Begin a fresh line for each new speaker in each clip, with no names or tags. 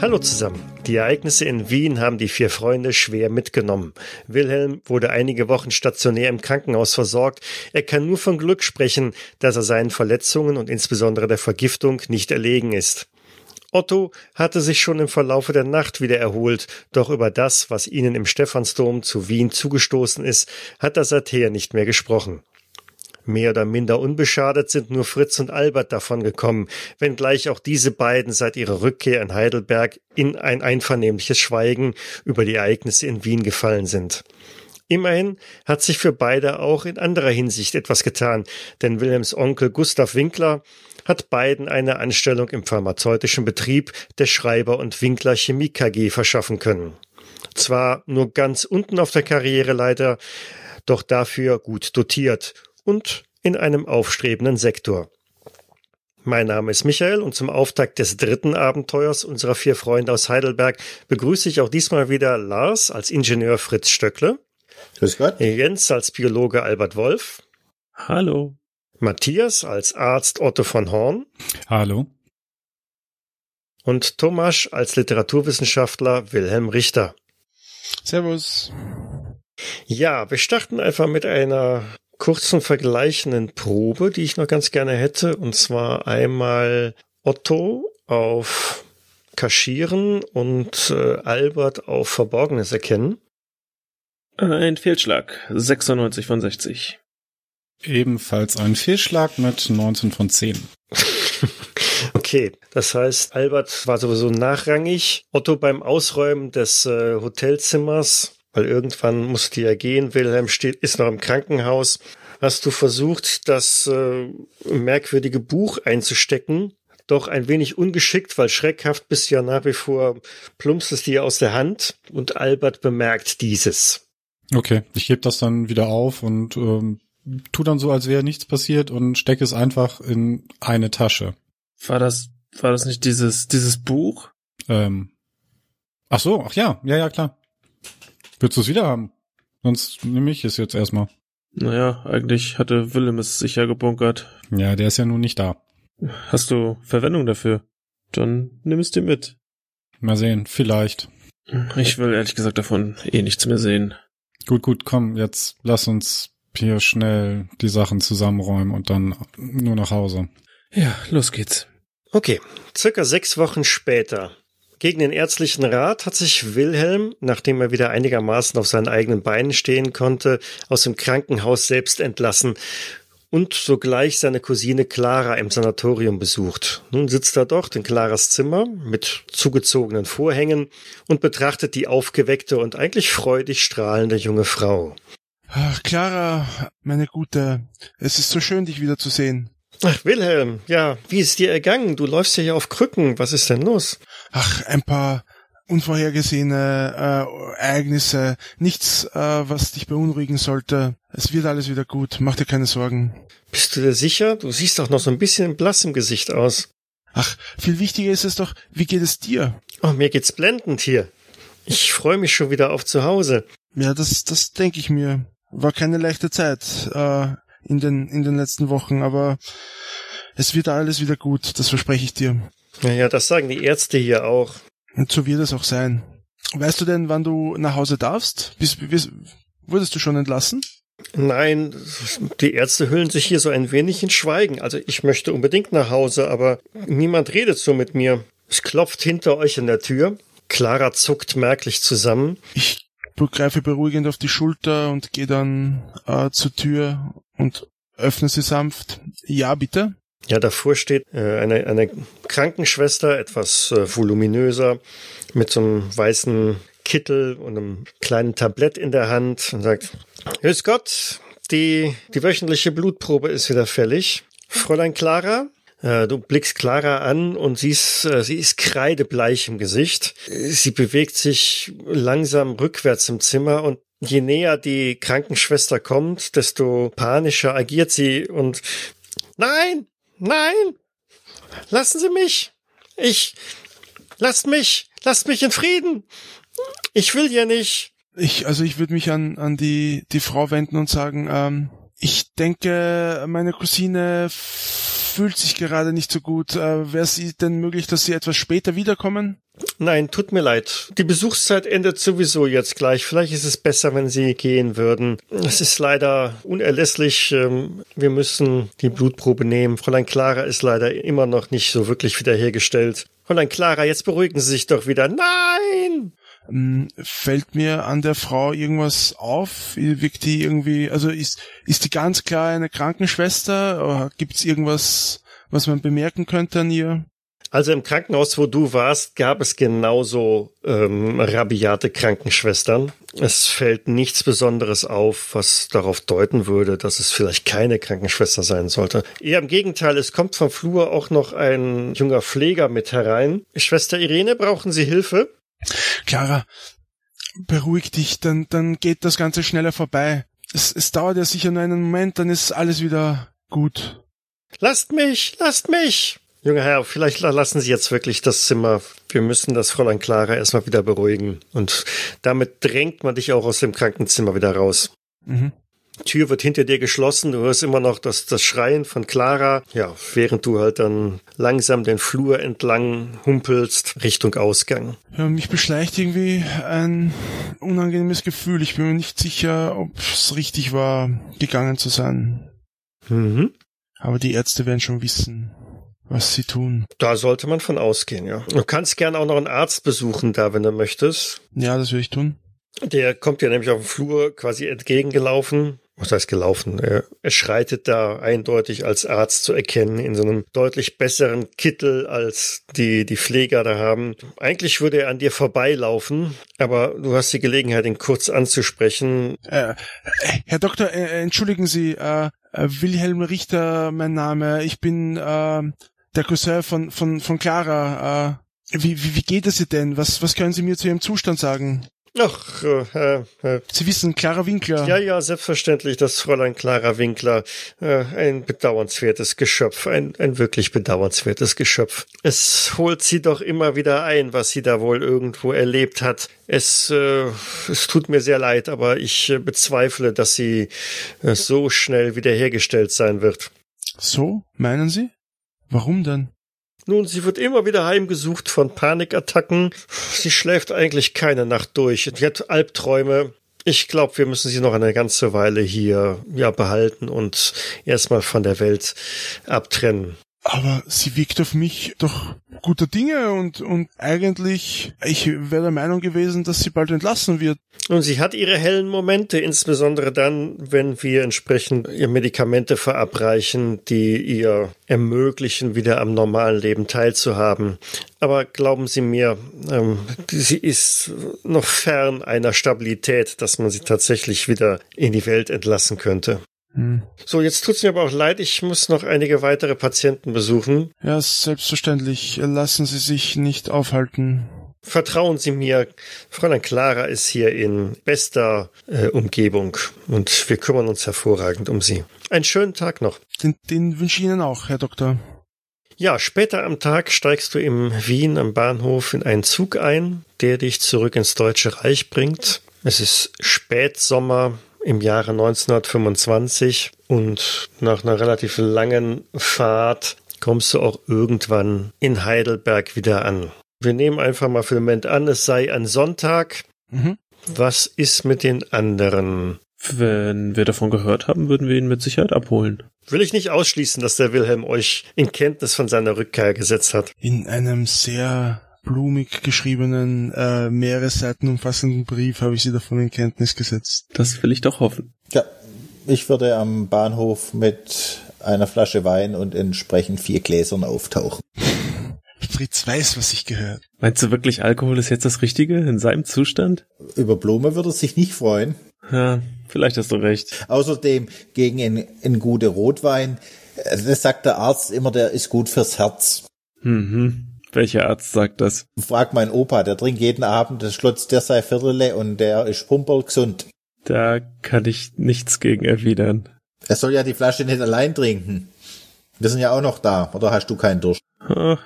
Hallo zusammen. Die Ereignisse in Wien haben die vier Freunde schwer mitgenommen. Wilhelm wurde einige Wochen stationär im Krankenhaus versorgt. Er kann nur von Glück sprechen, dass er seinen Verletzungen und insbesondere der Vergiftung nicht erlegen ist. Otto hatte sich schon im Verlaufe der Nacht wieder erholt, doch über das, was ihnen im Stephansdom zu Wien zugestoßen ist, hat er seither nicht mehr gesprochen. Mehr oder minder unbeschadet sind nur Fritz und Albert davon gekommen, wenngleich auch diese beiden seit ihrer Rückkehr in Heidelberg in ein einvernehmliches Schweigen über die Ereignisse in Wien gefallen sind. Immerhin hat sich für beide auch in anderer Hinsicht etwas getan, denn Wilhelms Onkel Gustav Winkler hat beiden eine Anstellung im pharmazeutischen Betrieb der Schreiber und Winkler Chemie KG verschaffen können. Zwar nur ganz unten auf der Karriereleiter, doch dafür gut dotiert und in einem aufstrebenden Sektor. Mein Name ist Michael und zum Auftakt des dritten Abenteuers unserer vier Freunde aus Heidelberg begrüße ich auch diesmal wieder Lars als Ingenieur Fritz Stöckle.
Grüß Gott.
Jens als Biologe Albert Wolf.
Hallo.
Matthias als Arzt Otto von Horn.
Hallo.
Und Thomas als Literaturwissenschaftler Wilhelm Richter.
Servus.
Ja, wir starten einfach mit einer kurzen vergleichenden Probe, die ich noch ganz gerne hätte. Und zwar einmal Otto auf Kaschieren und äh, Albert auf Verborgenes erkennen.
Ein Fehlschlag. 96 von 60.
Ebenfalls ein Fehlschlag mit 19 von 10.
okay, das heißt, Albert war sowieso nachrangig. Otto beim Ausräumen des äh, Hotelzimmers weil irgendwann musste ja gehen. Wilhelm steht, ist noch im Krankenhaus. Hast du versucht, das äh, merkwürdige Buch einzustecken? Doch ein wenig ungeschickt, weil schreckhaft bist ja nach wie vor, plumpst es dir aus der Hand und Albert bemerkt dieses.
Okay, ich heb das dann wieder auf und ähm, tu dann so, als wäre nichts passiert und stecke es einfach in eine Tasche.
War das, war das nicht dieses, dieses Buch?
Ähm, ach so, ach ja, ja, ja, klar. Willst du es wieder haben? Sonst nehme ich es jetzt erstmal.
Naja, eigentlich hatte Willem es sicher gebunkert.
Ja, der ist ja nun nicht da.
Hast du Verwendung dafür? Dann nimm es dir mit.
Mal sehen, vielleicht.
Ich will ehrlich gesagt davon eh nichts mehr sehen.
Gut, gut, komm, jetzt lass uns hier schnell die Sachen zusammenräumen und dann nur nach Hause.
Ja, los geht's.
Okay, circa sechs Wochen später gegen den ärztlichen Rat hat sich Wilhelm, nachdem er wieder einigermaßen auf seinen eigenen Beinen stehen konnte, aus dem Krankenhaus selbst entlassen und sogleich seine Cousine Clara im Sanatorium besucht. Nun sitzt er dort in Claras Zimmer mit zugezogenen Vorhängen und betrachtet die aufgeweckte und eigentlich freudig strahlende junge Frau.
Ach, Clara, meine Gute, es ist so schön, dich wiederzusehen.
Ach, Wilhelm, ja, wie ist dir ergangen? Du läufst ja hier auf Krücken. Was ist denn los?
Ach, ein paar unvorhergesehene äh, Ereignisse. Nichts, äh, was dich beunruhigen sollte. Es wird alles wieder gut. Mach dir keine Sorgen.
Bist du dir sicher? Du siehst doch noch so ein bisschen blass im Gesicht aus.
Ach, viel wichtiger ist es doch, wie geht es dir?
Oh, mir geht's blendend hier. Ich freue mich schon wieder auf zu Hause.
Ja, das, das denke ich mir. War keine leichte Zeit. Äh, in den, in den letzten Wochen, aber es wird alles wieder gut, das verspreche ich dir.
Naja, das sagen die Ärzte hier auch.
Und so wird es auch sein. Weißt du denn, wann du nach Hause darfst? Bist, bist, wurdest du schon entlassen?
Nein, die Ärzte hüllen sich hier so ein wenig in Schweigen. Also ich möchte unbedingt nach Hause, aber niemand redet so mit mir. Es klopft hinter euch an der Tür. Clara zuckt merklich zusammen.
Ich greife beruhigend auf die Schulter und gehe dann äh, zur Tür und öffne sie sanft. Ja, bitte.
Ja, davor steht äh, eine, eine Krankenschwester, etwas äh, voluminöser, mit so einem weißen Kittel und einem kleinen Tablett in der Hand und sagt, Grüß Gott, die, die wöchentliche Blutprobe ist wieder fällig. Fräulein Clara, äh, du blickst Clara an und siehst, äh, sie ist kreidebleich im Gesicht. Sie bewegt sich langsam rückwärts im Zimmer und Je näher die Krankenschwester kommt, desto panischer agiert sie und Nein, nein, lassen Sie mich. Ich, lasst mich, lasst mich in Frieden. Ich will hier nicht.
Ich, also ich würde mich an, an die, die Frau wenden und sagen, ähm, ich denke, meine Cousine fühlt sich gerade nicht so gut. Äh, Wäre es denn möglich, dass Sie etwas später wiederkommen?
Nein, tut mir leid. Die Besuchszeit endet sowieso jetzt gleich. Vielleicht ist es besser, wenn Sie gehen würden. Es ist leider unerlässlich. Ähm, wir müssen die Blutprobe nehmen. Fräulein Clara ist leider immer noch nicht so wirklich wiederhergestellt. Fräulein Clara, jetzt beruhigen Sie sich doch wieder. Nein!
Ähm, Fällt mir an der Frau irgendwas auf? Wirkt die irgendwie, also ist, ist die ganz klar eine Krankenschwester? Gibt's irgendwas, was man bemerken könnte an ihr?
Also im Krankenhaus, wo du warst, gab es genauso ähm, rabiate Krankenschwestern. Es fällt nichts Besonderes auf, was darauf deuten würde, dass es vielleicht keine Krankenschwester sein sollte. Eher im Gegenteil, es kommt vom Flur auch noch ein junger Pfleger mit herein. Schwester Irene, brauchen Sie Hilfe?
Clara, beruhig dich, dann, dann geht das Ganze schneller vorbei. Es, es dauert ja sicher nur einen Moment, dann ist alles wieder gut.
Lasst mich, lasst mich! Junger Herr, vielleicht lassen Sie jetzt wirklich das Zimmer. Wir müssen das Fräulein Clara erstmal wieder beruhigen. Und damit drängt man dich auch aus dem Krankenzimmer wieder raus.
Mhm.
Tür wird hinter dir geschlossen, du hörst immer noch das, das Schreien von Clara, ja, während du halt dann langsam den Flur entlang humpelst Richtung Ausgang.
Ja, mich beschleicht irgendwie ein unangenehmes Gefühl. Ich bin mir nicht sicher, ob es richtig war, gegangen zu sein.
Mhm.
Aber die Ärzte werden schon wissen, was sie tun.
Da sollte man von ausgehen, ja. Du kannst gerne auch noch einen Arzt besuchen da, wenn du möchtest.
Ja, das will ich tun.
Der kommt dir nämlich auf dem Flur quasi entgegengelaufen. Was heißt gelaufen? Er, schreitet da eindeutig als Arzt zu erkennen in so einem deutlich besseren Kittel als die, die Pfleger da haben. Eigentlich würde er an dir vorbeilaufen, aber du hast die Gelegenheit, ihn kurz anzusprechen.
Äh, Herr Doktor, äh, entschuldigen Sie, äh, äh, Wilhelm Richter, mein Name. Ich bin äh, der Cousin von, von, von Clara. Äh, wie, wie, wie geht es ihr denn? Was, was können Sie mir zu Ihrem Zustand sagen?
Ach, äh, äh,
Sie wissen, Clara Winkler.
ja, ja, selbstverständlich, das Fräulein Clara Winkler, äh, ein bedauernswertes Geschöpf, ein, ein wirklich bedauernswertes Geschöpf. Es holt sie doch immer wieder ein, was sie da wohl irgendwo erlebt hat. Es, äh, es tut mir sehr leid, aber ich äh, bezweifle, dass sie äh, so schnell wiederhergestellt sein wird.
So, meinen Sie? Warum denn?
Nun, sie wird immer wieder heimgesucht von Panikattacken. Sie schläft eigentlich keine Nacht durch. Sie hat Albträume. Ich glaube, wir müssen sie noch eine ganze Weile hier ja behalten und erstmal von der Welt abtrennen.
Aber sie wirkt auf mich doch guter Dinge und, und eigentlich, ich wäre der Meinung gewesen, dass sie bald entlassen wird.
Und sie hat ihre hellen Momente, insbesondere dann, wenn wir entsprechend ihr Medikamente verabreichen, die ihr ermöglichen, wieder am normalen Leben teilzuhaben. Aber glauben Sie mir, ähm, sie ist noch fern einer Stabilität, dass man sie tatsächlich wieder in die Welt entlassen könnte.
Hm.
So, jetzt tut's mir aber auch leid, ich muss noch einige weitere Patienten besuchen.
Ja, selbstverständlich. Lassen Sie sich nicht aufhalten.
Vertrauen Sie mir, Fräulein Clara ist hier in bester äh, Umgebung und wir kümmern uns hervorragend um Sie. Einen schönen Tag noch.
Den, den wünsche ich Ihnen auch, Herr Doktor.
Ja, später am Tag steigst du im Wien am Bahnhof in einen Zug ein, der dich zurück ins Deutsche Reich bringt. Es ist Spätsommer im Jahre 1925 und nach einer relativ langen Fahrt kommst du auch irgendwann in Heidelberg wieder an. Wir nehmen einfach mal für den Moment an, es sei ein Sonntag.
Mhm.
Was ist mit den anderen?
Wenn wir davon gehört haben, würden wir ihn mit Sicherheit abholen.
Will ich nicht ausschließen, dass der Wilhelm euch in Kenntnis von seiner Rückkehr gesetzt hat.
In einem sehr blumig geschriebenen, äh, mehrere Seiten umfassenden Brief habe ich Sie davon in Kenntnis gesetzt.
Das will ich doch hoffen.
Ja, ich würde am Bahnhof mit einer Flasche Wein und entsprechend vier Gläsern auftauchen.
Fritz weiß, was ich gehört.
Meinst du wirklich, Alkohol ist jetzt das Richtige in seinem Zustand?
Über Blume würde er sich nicht freuen.
Ja, vielleicht hast du recht.
Außerdem gegen einen, einen guten Rotwein, äh, das sagt der Arzt immer, der ist gut fürs Herz.
Mhm. Welcher Arzt sagt das?
Frag mein Opa, der trinkt jeden Abend, das schlotzt der sei Viertele und der ist pumperl gesund.
Da kann ich nichts gegen erwidern.
Er soll ja die Flasche nicht allein trinken. Wir sind ja auch noch da, oder hast du keinen Durst?
Ah,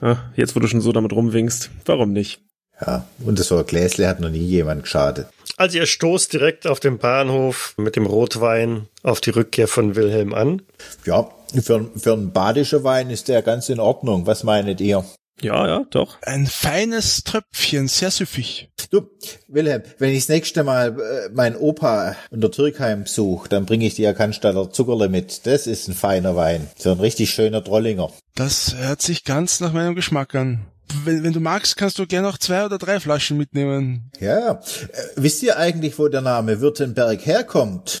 ah, jetzt, wo du schon so damit rumwinkst, warum nicht?
Ja, und so ein Gläsle hat noch nie jemand geschadet.
Also ihr stoßt direkt auf dem Bahnhof mit dem Rotwein auf die Rückkehr von Wilhelm an.
Ja, für, für einen badischen Wein ist der ganz in Ordnung. Was meinet ihr?
Ja, ja, doch.
Ein feines Tröpfchen, sehr süffig.
Du, Wilhelm, wenn ich das nächste Mal äh, meinen Opa in der Türkheim besuche, dann bringe ich dir Cannstatter Zuckerle mit. Das ist ein feiner Wein. So ein richtig schöner Drollinger.
Das hört sich ganz nach meinem Geschmack an. Wenn, wenn du magst, kannst du gerne noch zwei oder drei Flaschen mitnehmen.
Ja, äh, wisst ihr eigentlich, wo der Name Württemberg herkommt?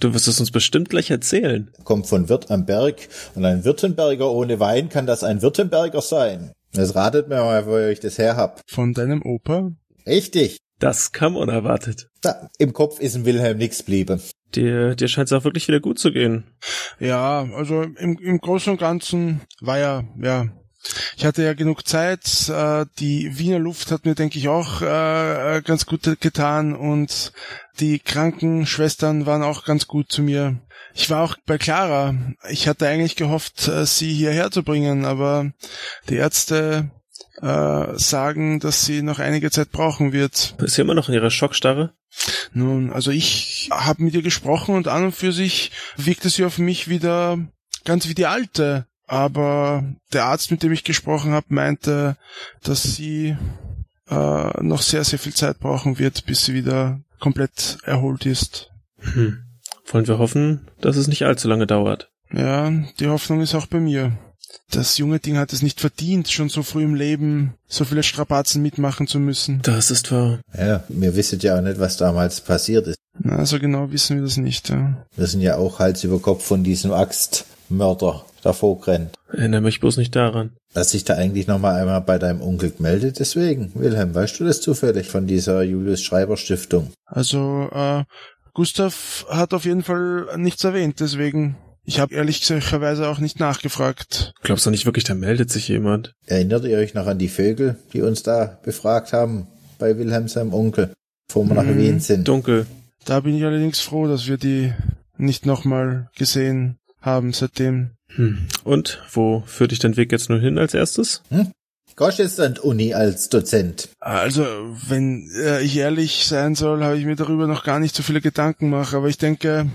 Du wirst es uns bestimmt gleich erzählen.
Kommt von Wirt am Berg und ein Württemberger ohne Wein kann das ein Württemberger sein. Das ratet mir mal, wo ihr euch das her habt.
Von deinem Opa?
Richtig.
Das kam unerwartet.
Da, Im Kopf ist ein Wilhelm nix blieben.
Dir, dir scheint es auch wirklich wieder gut zu gehen.
Ja, also im, im Großen und Ganzen war ja, ja, ich hatte ja genug Zeit. Äh, die Wiener Luft hat mir, denke ich, auch äh, ganz gut getan und die Krankenschwestern waren auch ganz gut zu mir. Ich war auch bei Clara. Ich hatte eigentlich gehofft, äh, sie hierher zu bringen, aber die Ärzte äh, sagen, dass sie noch einige Zeit brauchen wird.
Ist sie immer noch in ihrer Schockstarre?
Nun, also ich habe mit ihr gesprochen und an und für sich wirkte sie auf mich wieder ganz wie die alte. Aber der Arzt, mit dem ich gesprochen habe, meinte, dass sie äh, noch sehr, sehr viel Zeit brauchen wird, bis sie wieder komplett erholt ist.
Hm. Wollen wir hoffen, dass es nicht allzu lange dauert.
Ja, die Hoffnung ist auch bei mir. Das junge Ding hat es nicht verdient, schon so früh im Leben so viele Strapazen mitmachen zu müssen.
Das ist wahr.
Ja, wir wissen ja auch nicht, was damals passiert ist.
Na, so genau wissen wir das nicht. Ja.
Wir sind ja auch Hals über Kopf von diesem Axtmörder davor gerannt.
Erinnere mich bloß nicht daran.
Dass sich da eigentlich nochmal einmal bei deinem Onkel gemeldet, deswegen. Wilhelm, weißt du das zufällig von dieser Julius Schreiber Stiftung?
Also, äh, Gustav hat auf jeden Fall nichts erwähnt, deswegen ich habe ehrlich gesagt auch nicht nachgefragt.
Glaubst du nicht wirklich, da meldet sich jemand?
Erinnert ihr euch noch an die Vögel, die uns da befragt haben bei Wilhelm seinem Onkel, bevor wir nach
Hm,
Wien sind?
Dunkel.
Da bin ich allerdings froh, dass wir die nicht nochmal gesehen haben seitdem.
Hm. Und wo führt dich dein Weg jetzt nun hin als erstes?
Jetzt an die Uni als Dozent.
Also, wenn äh, ich ehrlich sein soll, habe ich mir darüber noch gar nicht so viele Gedanken gemacht, aber ich denke,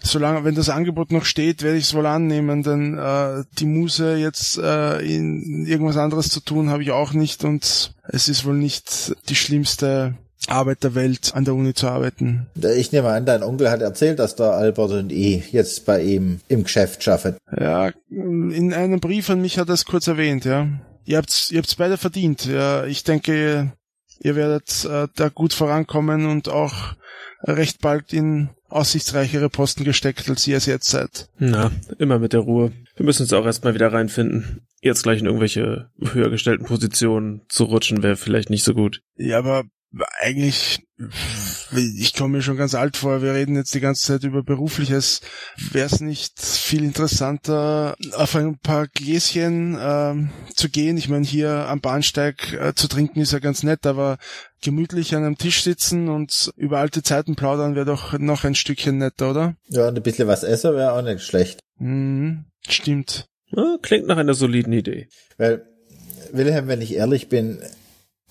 solange, wenn das Angebot noch steht, werde ich es wohl annehmen, denn äh, die Muße jetzt äh, in irgendwas anderes zu tun, habe ich auch nicht und es ist wohl nicht die schlimmste Arbeit der Welt, an der Uni zu arbeiten.
Ich nehme an, dein Onkel hat erzählt, dass der Albert und ich jetzt bei ihm im Geschäft schaffen.
Ja, in einem Brief an mich hat er es kurz erwähnt, ja. Ihr habt's, ihr habt's beide verdient. Ja, ich denke, ihr werdet äh, da gut vorankommen und auch recht bald in aussichtsreichere Posten gesteckt, als ihr es jetzt seid.
Na, immer mit der Ruhe. Wir müssen uns auch erstmal wieder reinfinden. Jetzt gleich in irgendwelche höher gestellten Positionen zu rutschen wäre vielleicht nicht so gut.
Ja, aber eigentlich, ich komme mir schon ganz alt vor, wir reden jetzt die ganze Zeit über Berufliches. Wäre es nicht viel interessanter, auf ein paar Gläschen ähm, zu gehen? Ich meine, hier am Bahnsteig äh, zu trinken ist ja ganz nett, aber gemütlich an einem Tisch sitzen und über alte Zeiten plaudern wäre doch noch ein Stückchen netter, oder?
Ja, und ein bisschen was essen wäre auch nicht schlecht.
Mhm, stimmt.
Ja, klingt nach einer soliden Idee.
Weil, Wilhelm, wenn ich ehrlich bin,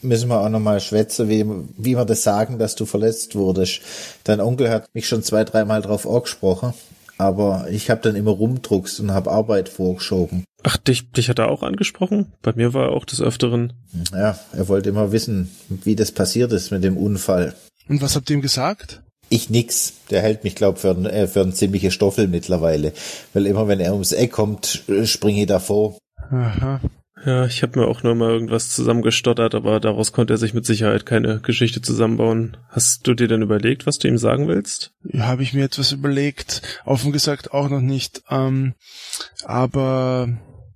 müssen wir auch nochmal schwätzen, wie, wie wir das sagen, dass du verletzt wurdest. Dein Onkel hat mich schon zwei, dreimal drauf angesprochen, aber ich habe dann immer rumdruckst und habe Arbeit vorgeschoben.
Ach, dich, dich hat er auch angesprochen? Bei mir war er auch des Öfteren.
Ja, er wollte immer wissen, wie das passiert ist mit dem Unfall.
Und was habt ihr ihm gesagt?
Ich nix. Der hält mich, glaub, für, ein- äh, für einen ziemliche Stoffel mittlerweile. Weil immer, wenn er ums Eck kommt, äh, springe ich davor.
Aha.
Ja, ich habe mir auch nur mal irgendwas zusammengestottert, aber daraus konnte er sich mit Sicherheit keine Geschichte zusammenbauen. Hast du dir denn überlegt, was du ihm sagen willst?
habe ich mir etwas überlegt. Offen gesagt auch noch nicht. Ähm, aber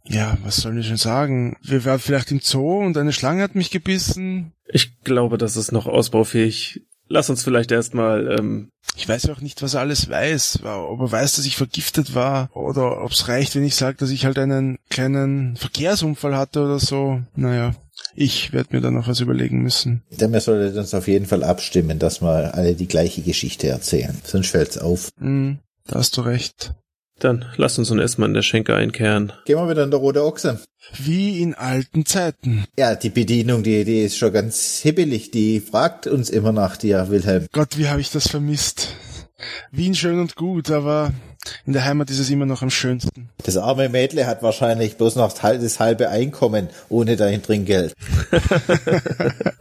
ja, was soll ich schon sagen? Wir waren vielleicht im Zoo und eine Schlange hat mich gebissen.
Ich glaube, das ist noch ausbaufähig. Lass uns vielleicht erstmal, ähm,
Ich weiß auch nicht, was er alles weiß. Ob er weiß, dass ich vergiftet war oder ob es reicht, wenn ich sage, dass ich halt einen kleinen Verkehrsunfall hatte oder so. Naja. Ich werde mir da noch was überlegen müssen.
Denn wir sollten uns auf jeden Fall abstimmen, dass wir alle die gleiche Geschichte erzählen. Sonst fällt's auf.
Hm, da hast du recht.
Dann lasst uns nun erstmal in der Schenke einkehren.
Gehen wir wieder in der rote Ochse.
Wie in alten Zeiten.
Ja, die Bedienung, die, die ist schon ganz hibbelig. Die fragt uns immer nach dir, Wilhelm.
Gott, wie habe ich das vermisst. Wien schön und gut, aber in der Heimat ist es immer noch am schönsten.
Das arme Mädle hat wahrscheinlich bloß noch das halbe Einkommen ohne dein Trinkgeld.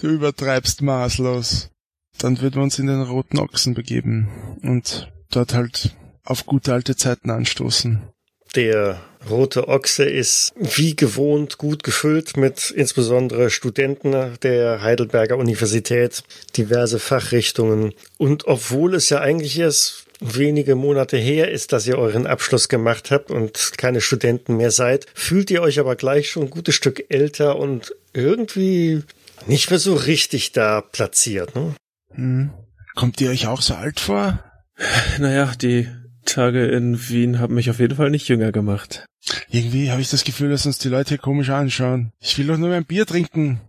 Du übertreibst maßlos. Dann würden wir uns in den roten Ochsen begeben und dort halt auf gute alte Zeiten anstoßen.
Der rote Ochse ist wie gewohnt gut gefüllt mit insbesondere Studenten der Heidelberger Universität, diverse Fachrichtungen. Und obwohl es ja eigentlich erst wenige Monate her ist, dass ihr euren Abschluss gemacht habt und keine Studenten mehr seid, fühlt ihr euch aber gleich schon ein gutes Stück älter und irgendwie nicht mehr so richtig da platziert. Ne?
Hm. Kommt ihr euch auch so alt vor?
Naja, die Tage in Wien haben mich auf jeden Fall nicht jünger gemacht.
Irgendwie habe ich das Gefühl, dass uns die Leute hier komisch anschauen. Ich will doch nur ein Bier trinken.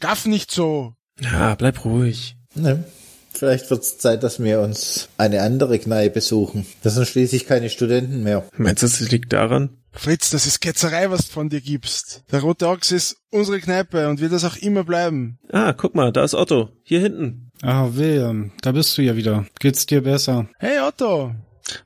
Gaff nicht so.
Ja, bleib ruhig.
Ne? Vielleicht wird's Zeit, dass wir uns eine andere Kneipe suchen. Das sind schließlich keine Studenten mehr.
Meinst du, es liegt daran?
Fritz, das ist Ketzerei, was du von dir gibst. Der Rote Ochs ist unsere Kneipe und wird das auch immer bleiben.
Ah, guck mal, da ist Otto. Hier hinten.
Ah, Wilhelm, da bist du ja wieder. Geht's dir besser?
Hey Otto,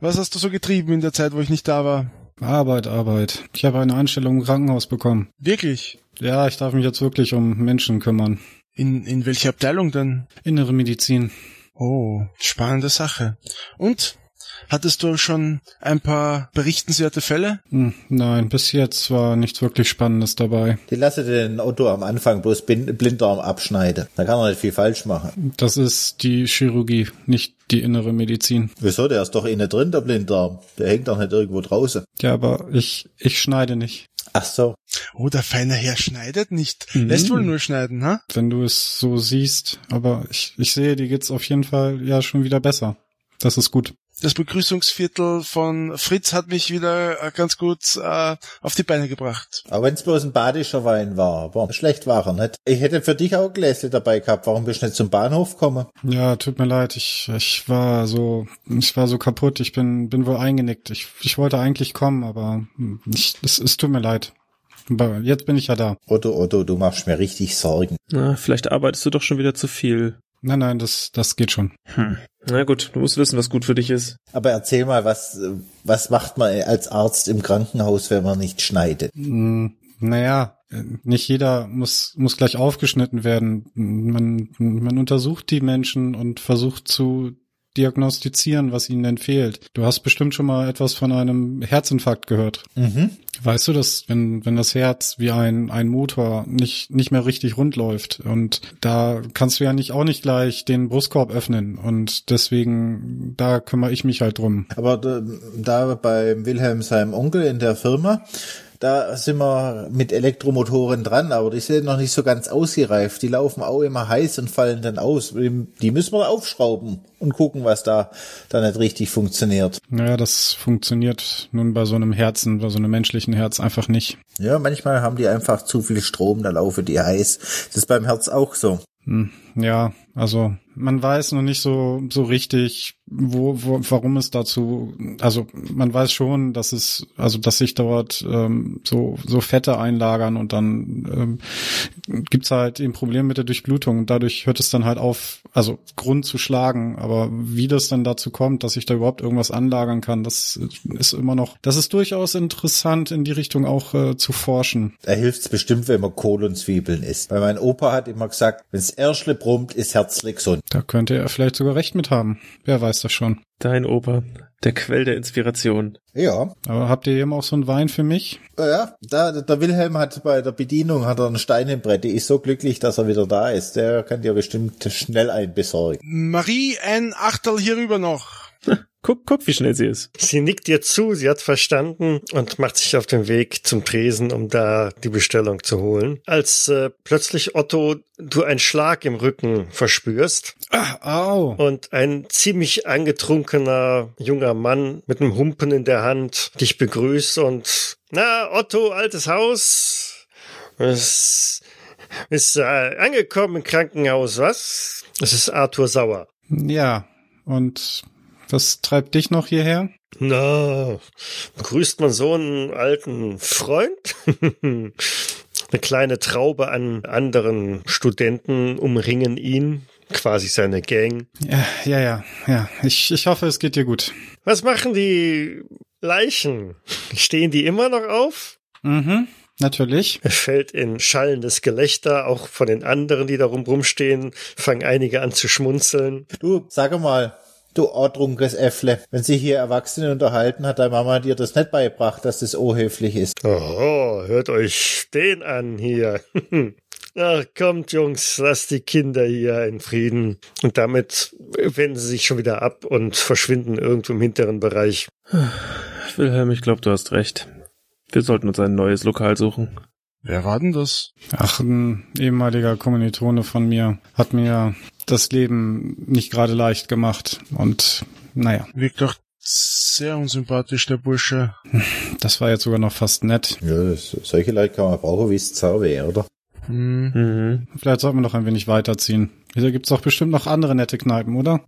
was hast du so getrieben in der Zeit, wo ich nicht da war?
Arbeit, Arbeit. Ich habe eine Anstellung im Krankenhaus bekommen.
Wirklich?
Ja, ich darf mich jetzt wirklich um Menschen kümmern.
In, in welcher Abteilung denn?
Innere Medizin.
Oh, spannende Sache. Und? Hattest du schon ein paar berichtenswerte Fälle?
Hm, nein, bis jetzt war nichts wirklich Spannendes dabei.
Die lasse den Otto am Anfang bloß Blinddarm abschneiden. Da kann er nicht viel falsch machen.
Das ist die Chirurgie, nicht die innere Medizin.
Wieso? Der ist doch innen drin, der Blinddarm. Der hängt doch nicht irgendwo draußen.
Ja, aber ich, ich schneide nicht.
Ach so.
Oh, der feine Herr schneidet nicht.
Mhm.
Lässt wohl nur schneiden, ha?
Wenn du es so siehst. Aber ich, ich sehe, dir geht's auf jeden Fall ja schon wieder besser. Das ist gut.
Das Begrüßungsviertel von Fritz hat mich wieder äh, ganz gut äh, auf die Beine gebracht.
Aber wenn's bloß ein badischer Wein war, aber schlecht war er nicht. Ich hätte für dich auch ein Gläschen dabei gehabt. Warum bist du nicht zum Bahnhof gekommen?
Ja, tut mir leid. Ich, ich war so, ich war so kaputt. Ich bin, bin wohl eingenickt. Ich, ich wollte eigentlich kommen, aber ich, es, es tut mir leid. Aber jetzt bin ich ja da.
Otto, Otto, du machst mir richtig Sorgen.
Na, vielleicht arbeitest du doch schon wieder zu viel.
Nein, nein, das, das geht schon.
Hm. Na gut, du musst wissen, was gut für dich ist.
Aber erzähl mal, was, was macht man als Arzt im Krankenhaus, wenn man nicht schneidet?
Hm, Naja, nicht jeder muss, muss gleich aufgeschnitten werden. Man, man untersucht die Menschen und versucht zu diagnostizieren, was ihnen denn fehlt. Du hast bestimmt schon mal etwas von einem Herzinfarkt gehört.
Mhm.
Weißt du, dass wenn, wenn das Herz wie ein, ein Motor nicht, nicht mehr richtig rund läuft und da kannst du ja nicht auch nicht gleich den Brustkorb öffnen und deswegen, da kümmere ich mich halt drum.
Aber da, da bei Wilhelm seinem Onkel in der Firma, da sind wir mit Elektromotoren dran, aber die sind noch nicht so ganz ausgereift. Die laufen auch immer heiß und fallen dann aus. Die müssen wir aufschrauben und gucken, was da, da nicht richtig funktioniert.
Naja, das funktioniert nun bei so einem Herzen, bei so einem menschlichen Herz einfach nicht.
Ja, manchmal haben die einfach zu viel Strom, da laufen die heiß. Das ist beim Herz auch so.
Hm, Ja, also man weiß noch nicht so so richtig, wo, wo warum es dazu, also man weiß schon, dass es, also dass sich dort ähm, so so Fette einlagern und dann ähm, gibt's halt eben Probleme mit der Durchblutung und dadurch hört es dann halt auf, also Grund zu schlagen. Aber wie das dann dazu kommt, dass sich da überhaupt irgendwas anlagern kann, das ist immer noch, das ist durchaus interessant in die Richtung auch äh, zu forschen.
Da hilft's bestimmt, wenn man Kohl und Zwiebeln isst. Weil mein Opa hat immer gesagt, wenn's Erschle brummt, ist Herzle gesund.
Da könnte er vielleicht sogar recht mit haben. Wer weiß das schon.
Dein Opa, der Quell der Inspiration.
Ja,
Aber habt ihr eben auch so einen Wein für mich?
ja, da, der Wilhelm hat bei der Bedienung hat er einen Stein im Brett. Die ist so glücklich, dass er wieder da ist. Der kann dir bestimmt schnell einen besorgen.
Marie, ein Achtel hierüber noch.
Guck, guck, wie schnell sie ist.
Sie nickt dir zu, sie hat verstanden und macht sich auf den Weg zum Tresen, um da die Bestellung zu holen. Als äh, plötzlich Otto du einen Schlag im Rücken verspürst
Ah, au.
und ein ziemlich angetrunkener junger Mann mit einem Humpen in der Hand dich begrüßt und na Otto, altes Haus. Es Ist äh, angekommen im Krankenhaus, was? Das ist Arthur Sauer.
Ja, und was treibt dich noch hierher?
Na, grüßt man so einen alten Freund? Eine kleine Traube an anderen Studenten umringen ihn, quasi seine Gang.
Ja, ja, ja, ja. Ich, ich hoffe, es geht dir gut.
Was machen die Leichen? Stehen die immer noch auf?
Mhm, natürlich.
Er fällt in schallendes Gelächter, auch von den anderen, die da rumstehen, fangen einige an zu schmunzeln.
Du, sag mal, du ordrunkes Äffle, wenn sie hier Erwachsene unterhalten, hat deine Mama dir das nicht beigebracht, dass das unhöflich ist.
Oh, hört euch den an hier. Ach, kommt, Jungs, lasst die Kinder hier in Frieden. Und damit wenden sie sich schon wieder ab und verschwinden irgendwo im hinteren Bereich.
Wilhelm, ich glaube, du hast recht. Wir sollten uns ein neues Lokal suchen.
Wer war denn das?
Ach, ein ehemaliger Kommilitone von mir hat mir das Leben nicht gerade leicht gemacht. Und naja,
Wirkt doch sehr unsympathisch, der Bursche.
das war jetzt sogar noch fast nett.
Ja, solche Leute kann man brauchen, wie es Zauber, oder?
Hm.
Mhm.
Vielleicht sollten wir noch ein wenig weiterziehen. Hier gibt's doch bestimmt noch andere nette Kneipen, oder?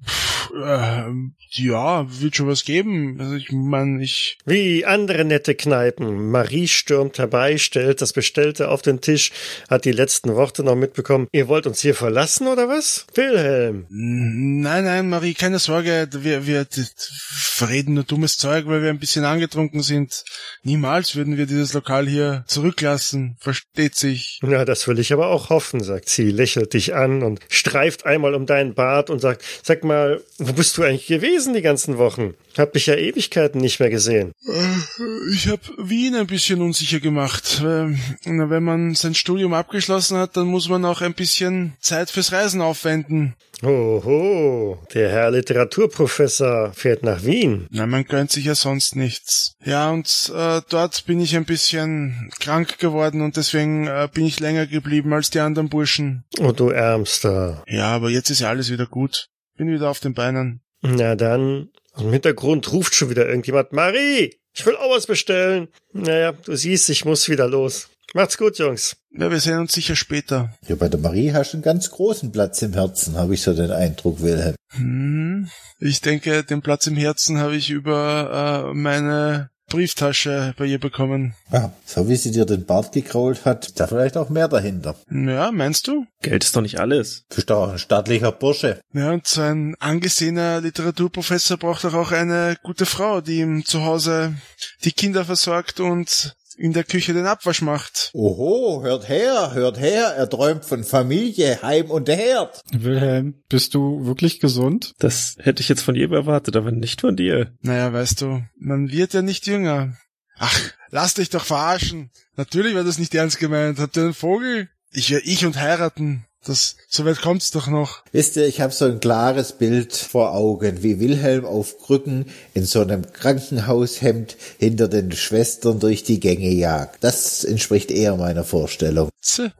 Äh, ja, wird schon was geben. Also ich meine, ich.
Wie andere nette Kneipen. Marie stürmt herbei, stellt das Bestellte auf den Tisch, hat die letzten Worte noch mitbekommen. Ihr wollt uns hier verlassen oder was? Wilhelm.
Nein, nein, Marie, keine Sorge. Wir, wir d- verreden nur dummes Zeug, weil wir ein bisschen angetrunken sind. Niemals würden wir dieses Lokal hier zurücklassen. Versteht sich.
Na, das will ich aber auch hoffen, sagt sie, lächelt dich an und streift einmal um deinen Bart und sagt, sag mal, wo bist du eigentlich gewesen die ganzen Wochen? Hab dich ja Ewigkeiten nicht mehr gesehen.
Äh, Ich habe Wien ein bisschen unsicher gemacht. Äh, na, Wenn man sein Studium abgeschlossen hat, dann muss man auch ein bisschen Zeit fürs Reisen aufwenden.
Hoho, der Herr Literaturprofessor fährt nach Wien.
Na, man gönnt sich ja sonst nichts. Ja, und äh, dort bin ich ein bisschen krank geworden und deswegen äh, bin ich länger geblieben als die anderen Burschen.
Oh, du Ärmster.
Ja, aber jetzt ist ja alles wieder gut. Bin wieder auf den Beinen.
Na dann, im Hintergrund ruft schon wieder irgendjemand, Marie, ich will auch was bestellen. Naja, du siehst, ich muss wieder los. Macht's gut, Jungs.
Ja, wir sehen uns sicher später.
Ja, bei der Marie hast du einen ganz großen Platz im Herzen, habe ich so den Eindruck, Wilhelm.
Hm, ich denke, den Platz im Herzen habe ich über äh, meine Brieftasche bei ihr bekommen.
Ah, so wie sie dir den Bart gekrault hat, ist da vielleicht auch mehr dahinter.
Ja, meinst du?
Geld ist doch nicht alles.
Du bist doch auch ein staatlicher Bursche.
Ja, und so ein angesehener Literaturprofessor braucht doch auch eine gute Frau, die ihm zu Hause die Kinder versorgt und in der Küche den Abwasch macht.
Oho, hört her, hört her, er träumt von Familie, Heim und Herd.
Wilhelm, bist du wirklich gesund?
Das hätte ich jetzt von jedem erwartet, aber nicht von dir.
Naja, weißt du, man wird ja nicht jünger. Ach, lass dich doch verarschen. Natürlich war das nicht ernst gemeint. Habt ihr einen Vogel? Ich wär ich und heiraten. Das, so weit kommt's doch noch.
Wisst ihr, ich habe so ein klares Bild vor Augen, wie Wilhelm auf Krücken in so einem Krankenhaushemd hinter den Schwestern durch die Gänge jagt. Das entspricht eher meiner Vorstellung.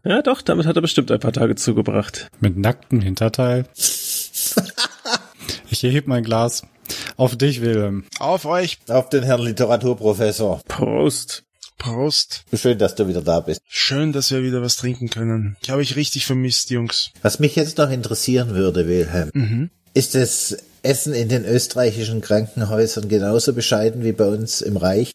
Ja, doch, damit hat er bestimmt ein paar Tage zugebracht.
Mit nacktem Hinterteil? ich erhebe mein Glas. Auf dich, Wilhelm.
Auf euch.
Auf den Herrn Literaturprofessor.
Prost.
Prost.
Schön, dass du wieder da bist.
Schön, dass wir wieder was trinken können. Ich habe euch richtig vermisst, Jungs.
Was mich jetzt noch interessieren würde, Wilhelm,
Mhm.
ist das Essen in den österreichischen Krankenhäusern genauso bescheiden wie bei uns im Reich?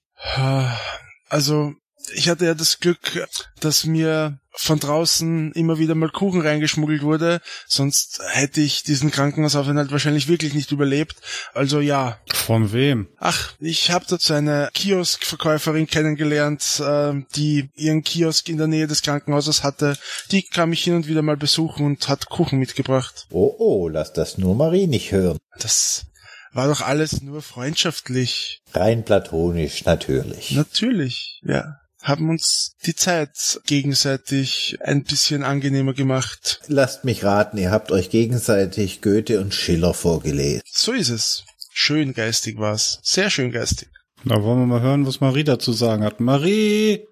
Also, ich hatte ja das Glück, dass mir von draußen immer wieder mal Kuchen reingeschmuggelt wurde, sonst hätte ich diesen Krankenhausaufenthalt wahrscheinlich wirklich nicht überlebt. Also ja.
Von wem?
Ach, ich habe dort so eine Kioskverkäuferin kennengelernt, äh, die ihren Kiosk in der Nähe des Krankenhauses hatte. Die kam mich hin und wieder mal besuchen und hat Kuchen mitgebracht.
Oh, oh, lass das nur Marie nicht hören.
Das war doch alles nur freundschaftlich.
Rein platonisch, natürlich.
Natürlich, ja. Haben uns die Zeit gegenseitig ein bisschen angenehmer gemacht.
Lasst mich raten, ihr habt euch gegenseitig Goethe und Schiller vorgelesen.
So ist es. Schön geistig war's. Sehr schön geistig.
Da wollen wir mal hören, was Marie dazu sagen hat. Marie!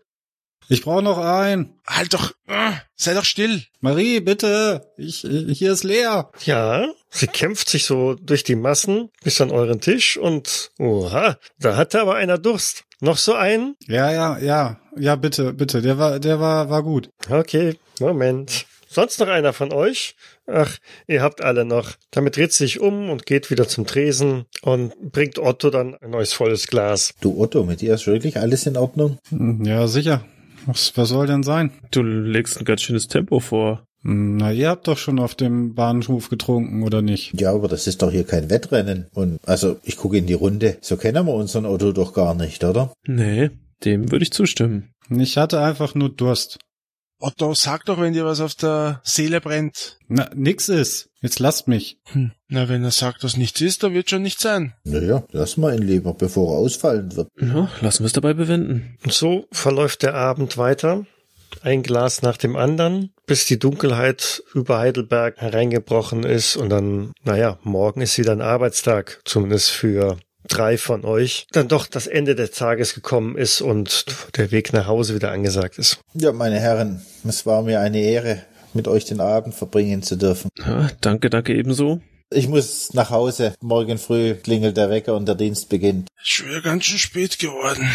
Ich brauche noch ein.
Halt doch, äh, sei doch still.
Marie, bitte. Ich, hier ist leer.
Ja, sie kämpft sich so durch die Massen bis an euren Tisch und oha, da hatte aber einer Durst. Noch so einen?
Ja, ja, ja, ja, bitte, bitte. Der war, der war, war gut.
Okay, Moment. Sonst noch einer von euch? Ach, ihr habt alle noch. Damit dreht sich um und geht wieder zum Tresen und bringt Otto dann ein neues volles Glas.
Du Otto, mit dir ist wirklich alles in Ordnung?
Hm, Ja, sicher. Was, was soll denn sein?
Du legst ein ganz schönes Tempo vor.
Na, ihr habt doch schon auf dem Bahnhof getrunken, oder nicht?
Ja, aber das ist doch hier kein Wettrennen. Und also, ich gucke in die Runde. So kennen wir unseren Otto doch gar nicht, oder?
Nee, dem würde ich zustimmen.
Ich hatte einfach nur Durst.
Otto, sag doch, wenn dir was auf der Seele brennt.
Na, nix ist. Jetzt lasst mich.
Hm. Na, wenn er sagt, dass nichts ist, dann wird schon nichts sein.
Naja, lass mal ihn lieber, bevor er ausfallen wird.
Ja, lassen wir es dabei bewenden.
Und so verläuft der Abend weiter. Ein Glas nach dem anderen, bis die Dunkelheit über Heidelberg hereingebrochen ist und dann, naja, morgen ist wieder ein Arbeitstag, zumindest für drei von euch, dann doch das Ende des Tages gekommen ist und der Weg nach Hause wieder angesagt ist.
Ja, meine Herren, es war mir eine Ehre, mit euch den Abend verbringen zu dürfen.
Ja, danke, danke ebenso.
Ich muss nach Hause. Morgen früh klingelt der Wecker und der Dienst beginnt.
Schon ganz schön spät geworden.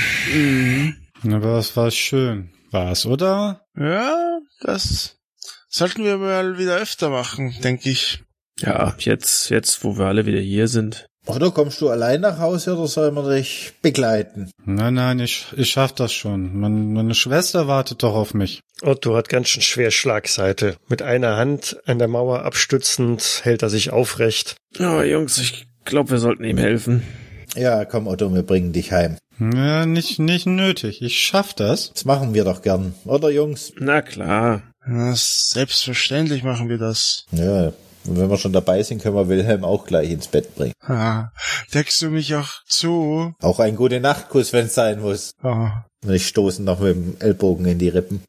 Aber es war schön. War's, oder?
Ja, das sollten wir mal wieder öfter machen, denke ich.
Ja, jetzt, jetzt, wo wir alle wieder hier sind.
Oder kommst du allein nach Hause oder soll man dich begleiten?
Nein, nein, ich, ich schaff das schon. Mein, meine Schwester wartet doch auf mich.
Otto hat ganz schön schwer Schlagseite. Mit einer Hand an der Mauer abstützend hält er sich aufrecht.
Ja, Jungs, ich glaube, wir sollten ihm helfen.
Ja, komm Otto, wir bringen dich heim.
Ja, nicht, nicht nötig. Ich schaff das.
Das machen wir doch gern, oder Jungs?
Na klar.
Selbstverständlich machen wir das.
Ja, und wenn wir schon dabei sind, können wir Wilhelm auch gleich ins Bett bringen.
Ha, deckst du mich auch zu?
Auch ein gute Nachtkuss, wenn es sein muss.
Ah,
Und ich stoße noch mit dem Ellbogen in die Rippen.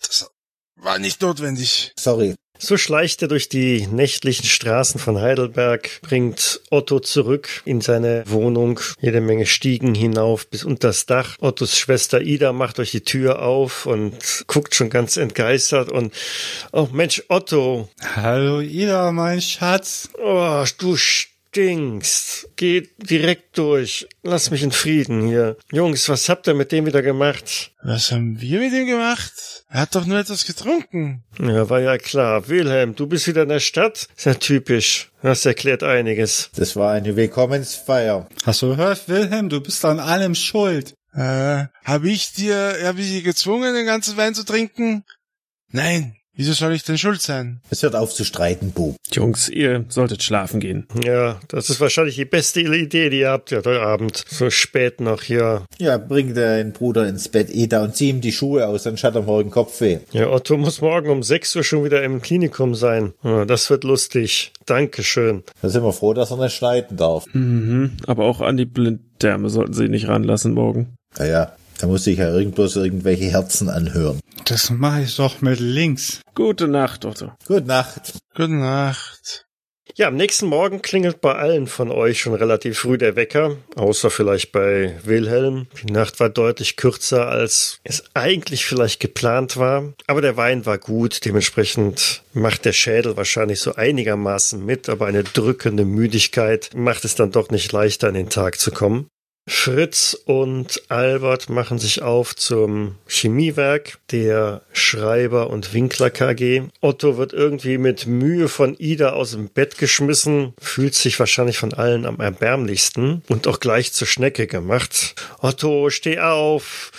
das war nicht notwendig.
Sorry.
So schleicht er durch die nächtlichen Straßen von Heidelberg, bringt Otto zurück in seine Wohnung, jede Menge Stiegen hinauf bis unters Dach. Ottos Schwester Ida macht euch die Tür auf und guckt schon ganz entgeistert und, oh Mensch, Otto,
Hallo Ida, mein Schatz.
oh, du stinkst. Geh direkt durch. Lass mich in Frieden hier. Jungs, was habt ihr mit dem wieder gemacht?
Was haben wir mit ihm gemacht? Er hat doch nur etwas getrunken.
Ja, war ja klar. Wilhelm, du bist wieder in der Stadt? Ist ja typisch. Das erklärt einiges.
Das war eine Willkommensfeier.
Hast du gehört, Wilhelm? Du bist an allem schuld.
Äh, habe ich dir, habe ich sie gezwungen, den ganzen Wein zu trinken? Nein. Wieso soll ich denn schuld sein?
Es hört auf zu streiten, Bub.
Jungs, ihr solltet schlafen gehen.
Ja, das ist wahrscheinlich die beste Idee, die ihr habt ja heute Abend. So spät noch hier.
Ja, bring deinen Bruder ins Bett, Ida, und zieh ihm die Schuhe aus, dann hat er morgen Kopfweh.
Ja, Otto muss morgen um 6 Uhr schon wieder im Klinikum sein. Ja, das wird lustig. Dankeschön.
Da sind wir froh, dass er nicht schneiden darf.
Mhm. Aber auch an die Blinddärme sollten sie nicht ranlassen morgen.
Naja, da muss sich ja irgendwas irgendwelche Herzen anhören.
Das mache ich doch mit links.
Gute Nacht, Otto.
Gute Nacht.
Gute Nacht.
Ja, am nächsten Morgen klingelt bei allen von euch schon relativ früh der Wecker, außer vielleicht bei Wilhelm. Die Nacht war deutlich kürzer, als es eigentlich vielleicht geplant war. Aber der Wein war gut, dementsprechend macht der Schädel wahrscheinlich so einigermaßen mit, aber eine drückende Müdigkeit macht es dann doch nicht leichter, in den Tag zu kommen. Fritz und Albert machen sich auf zum Chemiewerk der Schreiber und Winkler KG. Otto wird irgendwie mit Mühe von Ida aus dem Bett geschmissen, fühlt sich wahrscheinlich von allen am erbärmlichsten und auch gleich zur Schnecke gemacht. Otto, steh auf!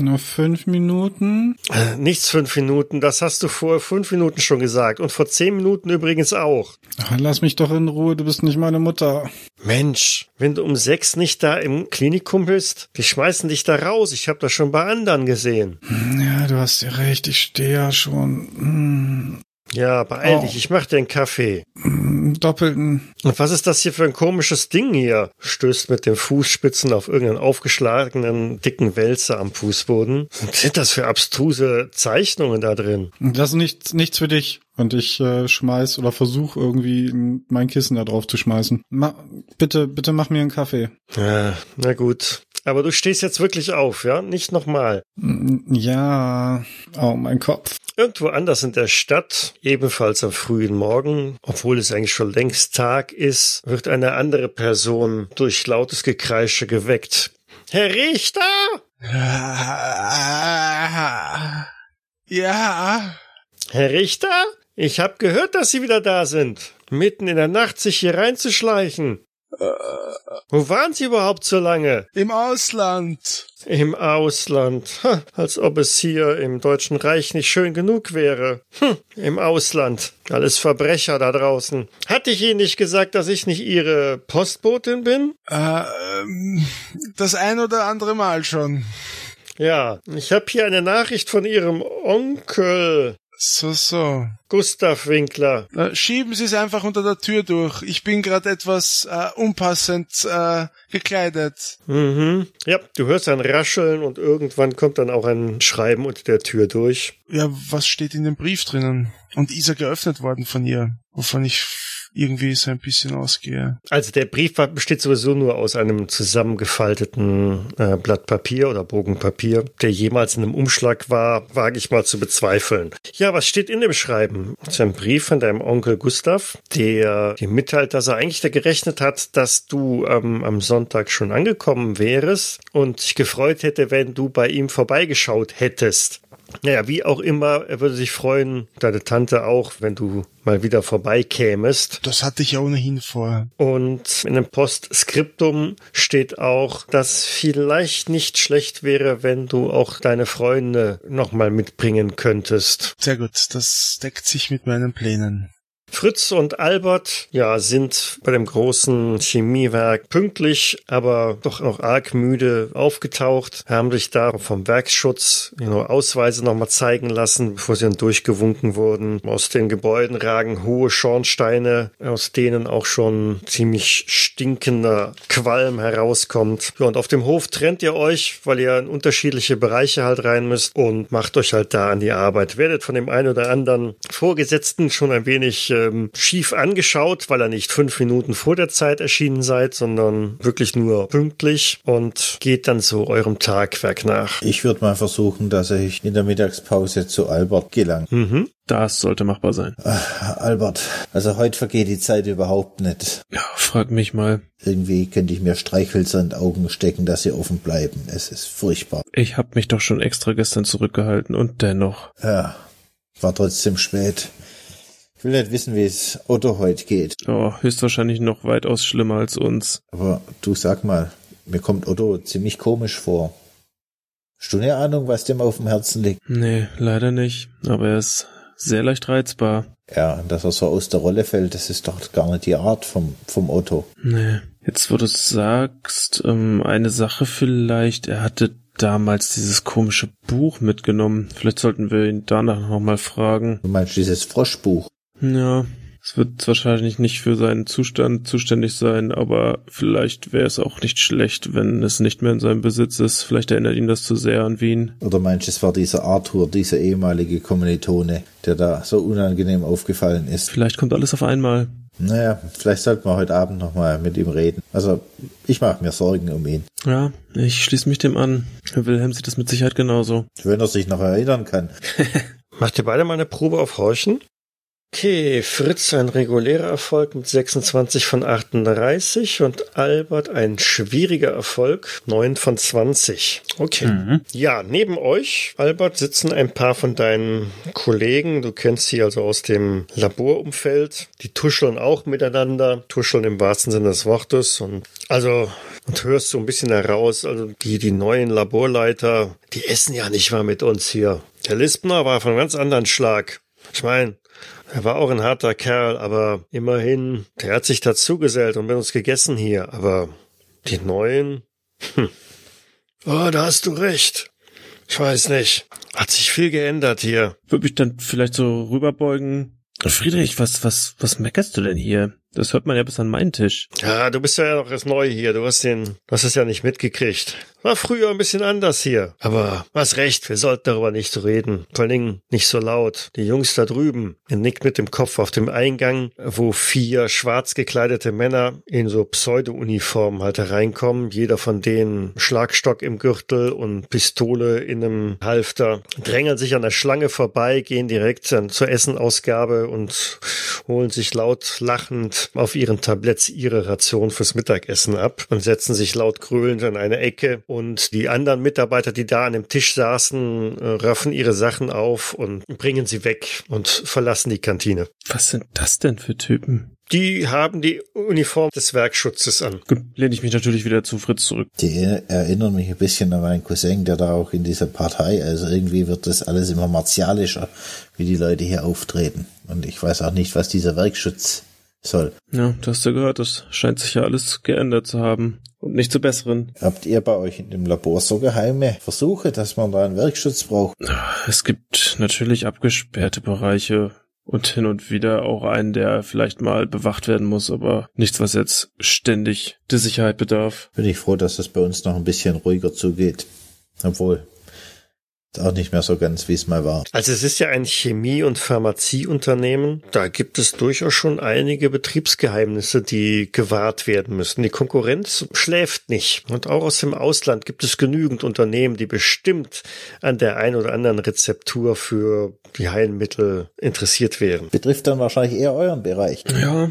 Nur fünf Minuten?
Äh, Nichts fünf Minuten, das hast du vor fünf Minuten schon gesagt und vor zehn Minuten übrigens auch.
Ach, Lass mich doch in Ruhe, du bist nicht meine Mutter.
Mensch, wenn du um sechs nicht da im Klinikum bist, die schmeißen dich da raus. Ich habe das schon bei anderen gesehen.
Ja, du hast ja recht, ich stehe ja schon.
Ja, beeil
Oh.
dich, ich mach dir einen Kaffee.
hm, doppelten.
Und was ist das hier für ein komisches Ding hier? Stößt mit den Fußspitzen auf irgendeinen aufgeschlagenen, dicken Wälzer am Fußboden. Was sind das für abstruse Zeichnungen da drin?
Das ist nichts, nichts für dich. Und ich äh, schmeiß oder versuch irgendwie mein Kissen da drauf zu schmeißen. Ma bitte, bitte mach mir einen Kaffee.
Ja, na gut. Aber du stehst jetzt wirklich auf, ja? Nicht nochmal.
Hm, Ja, oh, mein Kopf.
Irgendwo anders in der Stadt, ebenfalls am frühen Morgen, obwohl es eigentlich schon längst Tag ist, wird eine andere Person durch lautes Gekreische geweckt. Herr Richter?
Ja.
Herr Richter? Ich hab gehört, dass Sie wieder da sind. Mitten in der Nacht sich hier reinzuschleichen. Wo waren Sie überhaupt so lange?
Im Ausland.
Im Ausland. Ha, als ob es hier im Deutschen Reich nicht schön genug wäre. Hm, Im Ausland. Alles Verbrecher da draußen. Hatte ich Ihnen nicht gesagt, dass ich nicht Ihre Postbotin bin?
Äh, ähm, das ein oder andere Mal schon.
Ja, ich habe hier eine Nachricht von Ihrem Onkel.
So, so.
Gustav Winkler.
Äh, schieben Sie es einfach unter der Tür durch. Ich bin gerade etwas äh, unpassend äh, gekleidet.
Mhm. Ja, du hörst ein Rascheln und irgendwann kommt dann auch ein Schreiben unter der Tür durch.
Ja, was steht in dem Brief drinnen? Und ist er geöffnet worden von ihr? Wovon ich irgendwie so ein bisschen ausgehe.
Also der Brief besteht sowieso nur aus einem zusammengefalteten äh, Blatt Papier oder Bogen Papier, der jemals in einem Umschlag war, wage ich mal zu bezweifeln. Ja, was steht in dem Schreiben? Das ist ein Brief von deinem Onkel Gustav, der dir mitteilt, dass er eigentlich da gerechnet hat, dass du ähm, am Sonntag schon angekommen wärest und sich gefreut hätte, wenn du bei ihm vorbeigeschaut hättest. Naja, wie auch immer, er würde sich freuen, deine Tante auch, wenn du mal wieder vorbeikämest.
Das hatte ich ja ohnehin vor.
Und in dem Postskriptum steht auch, dass vielleicht nicht schlecht wäre, wenn du auch deine Freunde nochmal mitbringen könntest.
Sehr gut, das deckt sich mit meinen Plänen.
Fritz und Albert, ja, sind bei dem großen Chemiewerk pünktlich, aber doch noch arg müde aufgetaucht, haben sich da vom Werksschutz you know, Ausweise nochmal zeigen lassen, bevor sie dann durchgewunken wurden. Aus den Gebäuden ragen hohe Schornsteine, aus denen auch schon ziemlich stinkender Qualm herauskommt. Ja, und auf dem Hof trennt ihr euch, weil ihr in unterschiedliche Bereiche halt rein müsst und macht euch halt da an die Arbeit. Werdet von dem einen oder anderen Vorgesetzten schon ein wenig ähm, schief angeschaut, weil er nicht fünf Minuten vor der Zeit erschienen seid, sondern wirklich nur pünktlich und geht dann so eurem Tagwerk nach.
Ich würde mal versuchen, dass ich in der Mittagspause zu Albert gelang.
Mhm.
Das sollte machbar sein.
Ach, Albert, also heute vergeht die Zeit überhaupt nicht.
Ja, frag mich mal.
Irgendwie könnte ich mir Streichhölzer in die Augen stecken, dass sie offen bleiben. Es ist furchtbar.
Ich hab mich doch schon extra gestern zurückgehalten und dennoch.
Ja, war trotzdem spät. Ich will nicht wissen, wie es Otto heute geht.
Oh, höchstwahrscheinlich noch weitaus schlimmer als uns.
Aber du sag mal, mir kommt Otto ziemlich komisch vor. Hast du eine Ahnung, was dem auf dem Herzen liegt?
Nee, leider nicht. Aber er ist sehr leicht reizbar.
Ja, dass er so aus der Rolle fällt, das ist doch gar nicht die Art vom, vom Otto.
Nee. Jetzt, wo du sagst, ähm, eine Sache vielleicht, er hatte damals dieses komische Buch mitgenommen. Vielleicht sollten wir ihn danach nochmal fragen.
Du meinst dieses Froschbuch?
Ja, es wird wahrscheinlich nicht für seinen Zustand zuständig sein, aber vielleicht wäre es auch nicht schlecht, wenn es nicht mehr in seinem Besitz ist. Vielleicht erinnert ihn das zu sehr an Wien.
Oder meinst du, es war dieser Arthur, dieser ehemalige Kommilitone, der da so unangenehm aufgefallen ist?
Vielleicht kommt alles auf einmal.
Naja, vielleicht sollten wir heute Abend nochmal mit ihm reden. Also, ich mache mir Sorgen um ihn.
Ja, ich schließe mich dem an. Herr Wilhelm sieht das mit Sicherheit genauso.
Wenn er sich noch erinnern kann.
Macht ihr beide mal eine Probe auf Horchen? Okay, Fritz ein regulärer Erfolg mit 26 von 38 und Albert ein schwieriger Erfolg, 9 von 20. Okay.
Mhm.
Ja, neben euch, Albert, sitzen ein paar von deinen Kollegen. Du kennst sie also aus dem Laborumfeld. Die tuscheln auch miteinander, tuscheln im wahrsten Sinne des Wortes und also und hörst so ein bisschen heraus, also die, die neuen Laborleiter, die essen ja nicht mal mit uns hier. Der Lispner war von ganz anderen Schlag. Ich meine, er war auch ein harter Kerl, aber immerhin, der hat sich dazugesellt und mit uns gegessen hier. Aber die Neuen? Hm. Oh, da hast du recht. Ich weiß nicht. Hat sich viel geändert hier.
Würde mich dann vielleicht so rüberbeugen. Friedrich, was, was, was meckerst du denn hier? Das hört man ja bis an meinen Tisch.
Ja, du bist ja noch erst neu hier. Du hast den, du hast es ja nicht mitgekriegt. War früher ein bisschen anders hier. Aber was recht, wir sollten darüber nicht reden. Vor Dingen nicht so laut. Die Jungs da drüben, er nickt mit dem Kopf auf dem Eingang, wo vier schwarz gekleidete Männer in so Pseudo-Uniformen halt hereinkommen. Jeder von denen Schlagstock im Gürtel und Pistole in einem Halfter. Drängeln sich an der Schlange vorbei, gehen direkt dann zur Essenausgabe und holen sich laut lachend auf ihren Tabletts ihre Ration fürs Mittagessen ab und setzen sich laut gröhlend an eine Ecke. Und die anderen Mitarbeiter, die da an dem Tisch saßen, äh, raffen ihre Sachen auf und bringen sie weg und verlassen die Kantine.
Was sind das denn für Typen?
Die haben die Uniform des Werkschutzes an.
Gut, lehne ich mich natürlich wieder zu Fritz zurück.
Die erinnern mich ein bisschen an meinen Cousin, der da auch in dieser Partei, also irgendwie wird das alles immer martialischer, wie die Leute hier auftreten. Und ich weiß auch nicht, was dieser Werkschutz soll.
Ja, du hast ja gehört, das scheint sich ja alles geändert zu haben. Und nicht zu besseren.
Habt ihr bei euch in dem Labor so geheime Versuche, dass man da einen Werkschutz braucht?
Es gibt natürlich abgesperrte Bereiche, und hin und wieder auch einen, der vielleicht mal bewacht werden muss, aber nichts, was jetzt ständig der Sicherheit bedarf.
Bin ich froh, dass das bei uns noch ein bisschen ruhiger zugeht. Obwohl, auch nicht mehr so ganz, wie es mal war.
Also es ist ja ein Chemie- und Pharmazieunternehmen. Da gibt es durchaus schon einige Betriebsgeheimnisse, die gewahrt werden müssen. Die Konkurrenz schläft nicht. Und auch aus dem Ausland gibt es genügend Unternehmen, die bestimmt an der ein oder anderen Rezeptur für die Heilmittel interessiert wären.
Betrifft dann wahrscheinlich eher euren Bereich.
Ja.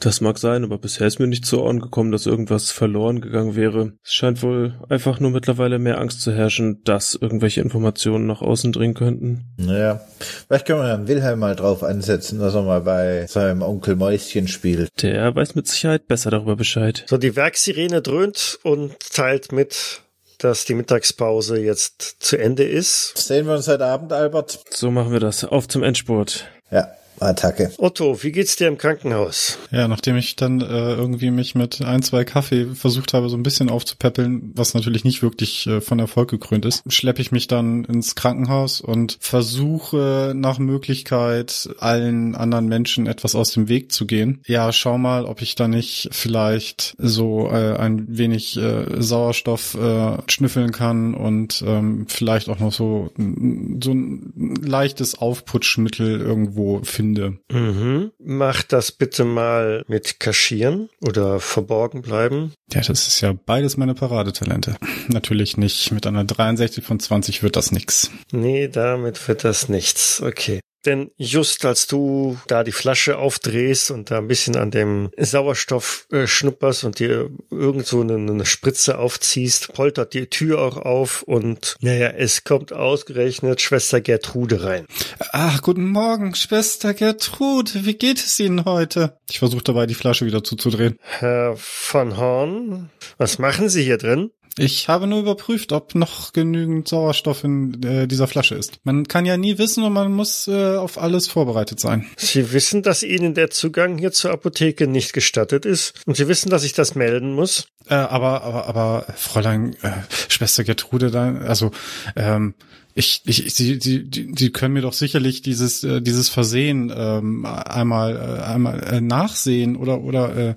Das mag sein, aber bisher ist mir nicht zu Ohren gekommen, dass irgendwas verloren gegangen wäre. Es scheint wohl einfach nur mittlerweile mehr Angst zu herrschen, dass irgendwelche Informationen nach außen dringen könnten.
Naja, vielleicht können wir Herrn Wilhelm mal drauf ansetzen, dass er mal bei seinem Onkel Mäuschen spielt.
Der weiß mit Sicherheit besser darüber Bescheid.
So, die Werksirene dröhnt und teilt mit, dass die Mittagspause jetzt zu Ende ist.
Sehen wir uns heute Abend, Albert?
So machen wir das. Auf zum Endspurt.
Ja. Attacke.
Otto, wie geht's dir im Krankenhaus?
Ja, nachdem ich dann äh, irgendwie mich mit ein, zwei Kaffee versucht habe, so ein bisschen aufzupäppeln, was natürlich nicht wirklich äh, von Erfolg gekrönt ist, schleppe ich mich dann ins Krankenhaus und versuche nach Möglichkeit allen anderen Menschen etwas aus dem Weg zu gehen. Ja, schau mal, ob ich da nicht vielleicht so äh, ein wenig äh, Sauerstoff äh, schnüffeln kann und ähm, vielleicht auch noch so, so ein leichtes Aufputschmittel irgendwo finden finde.
Mhm. Mach das bitte mal mit Kaschieren oder verborgen bleiben.
Ja, das ist ja beides meine Paradetalente. Natürlich nicht. Mit einer 63 von 20 wird das nix.
Nee, damit wird das nichts. Okay. Denn just als du da die Flasche aufdrehst und da ein bisschen an dem Sauerstoff äh, schnupperst und dir irgend so eine, eine, Spritze aufziehst, poltert die Tür auch auf und naja, es kommt ausgerechnet Schwester Gertrude rein.
Ach, guten Morgen, Schwester Gertrude. Wie geht es Ihnen heute? Ich versuche dabei, die Flasche wieder zuzudrehen.
Herr von Horn, was machen Sie hier drin?
Ich habe nur überprüft, ob noch genügend Sauerstoff in äh, dieser Flasche ist. Man kann ja nie wissen und man muss äh, auf alles vorbereitet sein.
Sie wissen, dass Ihnen der Zugang hier zur Apotheke nicht gestattet ist und Sie wissen, dass ich das melden muss.
Äh, aber, aber, aber, Fräulein, äh, Schwester Gertrude, da, also ähm, ich, ich, sie, sie, sie können mir doch sicherlich dieses, äh, dieses Versehen ähm, einmal, äh, einmal äh, nachsehen oder, oder äh,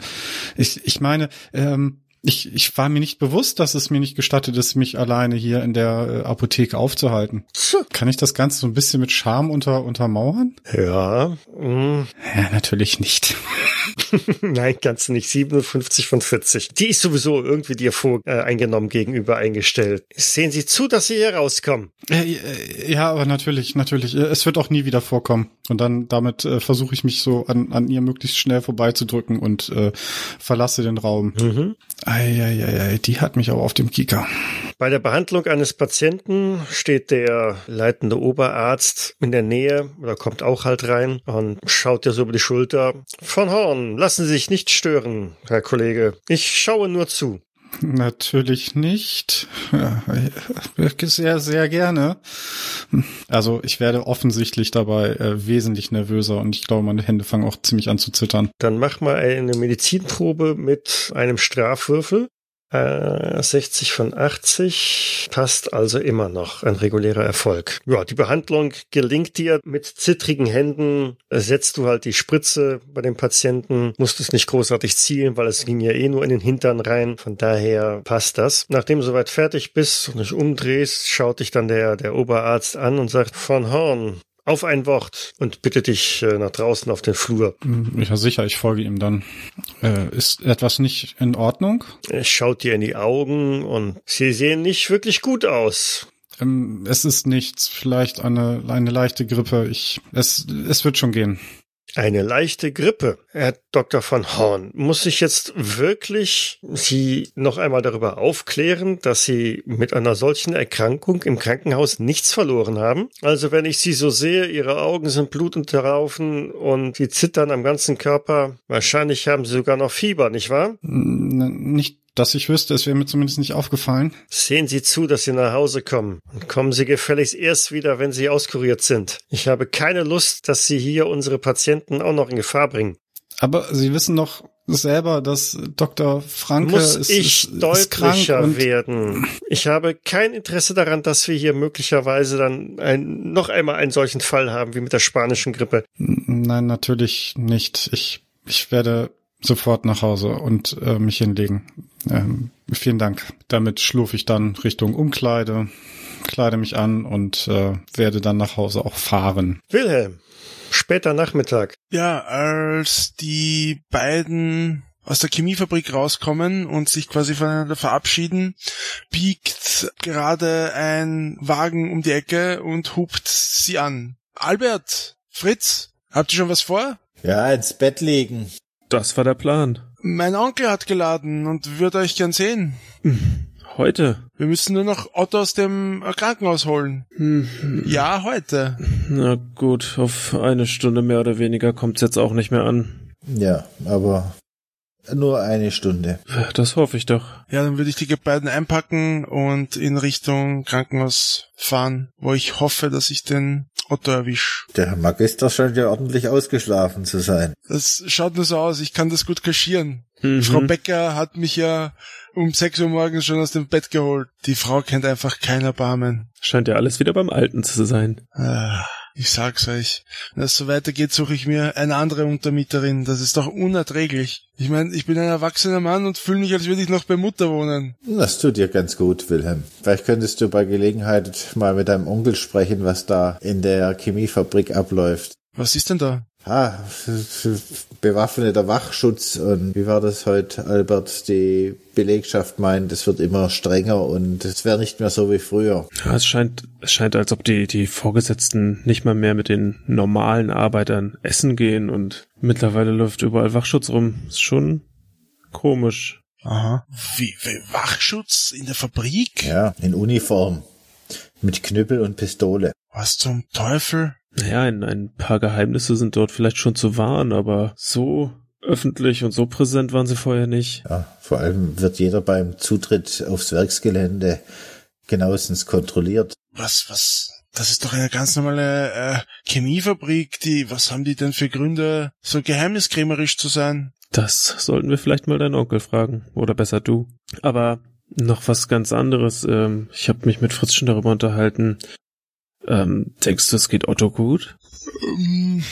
ich, ich meine, ähm, ich, ich war mir nicht bewusst, dass es mir nicht gestattet ist, mich alleine hier in der äh, Apotheke aufzuhalten. Kann ich das Ganze so ein bisschen mit Charme unter, untermauern?
Ja.
Mm. Ja, natürlich nicht.
Nein, kannst du nicht. 57 von 40. Die ist sowieso irgendwie dir voreingenommen äh, gegenüber eingestellt. Sehen Sie zu, dass Sie hier rauskommen.
Äh, ja, aber natürlich, natürlich. Es wird auch nie wieder vorkommen. Und dann damit äh, versuche ich mich so an, an ihr möglichst schnell vorbeizudrücken und äh, verlasse den Raum. Mhm. Eieiei, die hat mich aber auf dem Kieker.
Bei der Behandlung eines Patienten steht der leitende Oberarzt in der Nähe oder kommt auch halt rein und schaut dir so über die Schulter. Von Horn, lassen Sie sich nicht stören, Herr Kollege. Ich schaue nur zu.
Natürlich nicht. Sehr, sehr gerne. Also ich werde offensichtlich dabei äh, wesentlich nervöser und ich glaube, meine Hände fangen auch ziemlich an zu zittern.
Dann mach mal eine Medizinprobe mit einem Strafwürfel. 60 äh, von 80 passt also immer noch ein regulärer Erfolg. Ja, die Behandlung gelingt dir mit zittrigen Händen. Setzt du halt die Spritze bei dem Patienten, musst es nicht großartig zielen, weil es ging ja eh nur in den Hintern rein. Von daher passt das. Nachdem du soweit fertig bist und dich umdrehst, schaut dich dann der, der Oberarzt an und sagt, von Horn, auf ein Wort und bitte dich äh, nach draußen auf den Flur.
Ja, sicher, ich folge ihm dann. Äh, ist etwas nicht in Ordnung?
Er schaut dir in die Augen und sie sehen nicht wirklich gut aus.
Ähm, es ist nichts, vielleicht eine, eine leichte Grippe. Ich, es, es wird schon gehen.
Eine leichte Grippe. Herr Dr. von Horn, muss ich jetzt wirklich Sie noch einmal darüber aufklären, dass Sie mit einer solchen Erkrankung im Krankenhaus nichts verloren haben? Also wenn ich Sie so sehe, Ihre Augen sind blutunterlaufen und Sie zittern am ganzen Körper. Wahrscheinlich haben Sie sogar noch Fieber, nicht wahr?
Nicht dass ich wüsste, es wäre mir zumindest nicht aufgefallen.
Sehen Sie zu, dass Sie nach Hause kommen. Und kommen Sie gefälligst erst wieder, wenn Sie auskuriert sind. Ich habe keine Lust, dass Sie hier unsere Patienten auch noch in Gefahr bringen.
Aber Sie wissen doch selber, dass Dr. Franke
Muss
ist,
ich
ist,
deutlicher
ist
werden. Ich habe kein Interesse daran, dass wir hier möglicherweise dann ein, noch einmal einen solchen Fall haben wie mit der spanischen Grippe.
Nein, natürlich nicht. Ich, ich werde sofort nach Hause und äh, mich hinlegen. Ähm, vielen Dank. Damit schlurf ich dann Richtung Umkleide, kleide mich an und äh, werde dann nach Hause auch fahren.
Wilhelm, später Nachmittag.
Ja, als die beiden aus der Chemiefabrik rauskommen und sich quasi voneinander verabschieden, biegt gerade ein Wagen um die Ecke und hupt sie an. Albert, Fritz, habt ihr schon was vor?
Ja, ins Bett legen.
Das war der Plan.
Mein Onkel hat geladen und würde euch gern sehen.
Heute?
Wir müssen nur noch Otto aus dem Krankenhaus holen. Ja, heute.
Na gut, auf eine Stunde mehr oder weniger kommt's jetzt auch nicht mehr an.
Ja, aber nur eine Stunde.
Das hoffe ich doch.
Ja, dann würde ich die beiden einpacken und in Richtung Krankenhaus fahren, wo ich hoffe, dass ich den Otto erwisch.
Der Magister scheint ja ordentlich ausgeschlafen zu sein.
Das schaut nur so aus, ich kann das gut kaschieren.
Mhm.
Frau Becker hat mich ja um 6 Uhr morgens schon aus dem Bett geholt. Die Frau kennt einfach kein Erbarmen.
Scheint ja alles wieder beim Alten zu sein.
Ah, ich sag's euch. Wenn das so weitergeht, suche ich mir eine andere Untermieterin. Das ist doch unerträglich. Ich meine, ich bin ein erwachsener Mann und fühle mich, als würde ich noch bei Mutter wohnen.
Das tut dir ganz gut, Wilhelm. Vielleicht könntest du bei Gelegenheit mal mit deinem Onkel sprechen, was da in der Chemiefabrik abläuft.
Was ist denn da?
Ah, bewaffneter Wachschutz und wie war das heute, Albert? Die Belegschaft meint, es wird immer strenger und es wäre nicht mehr so wie früher.
Ja, es scheint, es scheint, als ob die, die Vorgesetzten nicht mal mehr mit den normalen Arbeitern essen gehen und mittlerweile läuft überall Wachschutz rum. Ist schon komisch.
Aha. Wie, wie Wachschutz in der Fabrik?
Ja, in Uniform. Mit Knüppel und Pistole.
Was zum Teufel?
Naja, ein, ein paar Geheimnisse sind dort vielleicht schon zu wahren, aber so öffentlich und so präsent waren sie vorher nicht.
Ja, vor allem wird jeder beim Zutritt aufs Werksgelände genauestens kontrolliert.
Was, was? Das ist doch eine ganz normale äh, Chemiefabrik. Die, was haben die denn für Gründe, so geheimniskrämerisch zu sein?
Das sollten wir vielleicht mal deinen Onkel fragen. Oder besser du. Aber noch was ganz anderes. Ähm, ich habe mich mit Fritz schon darüber unterhalten. Ähm, denkst du, es geht Otto gut?
Ähm,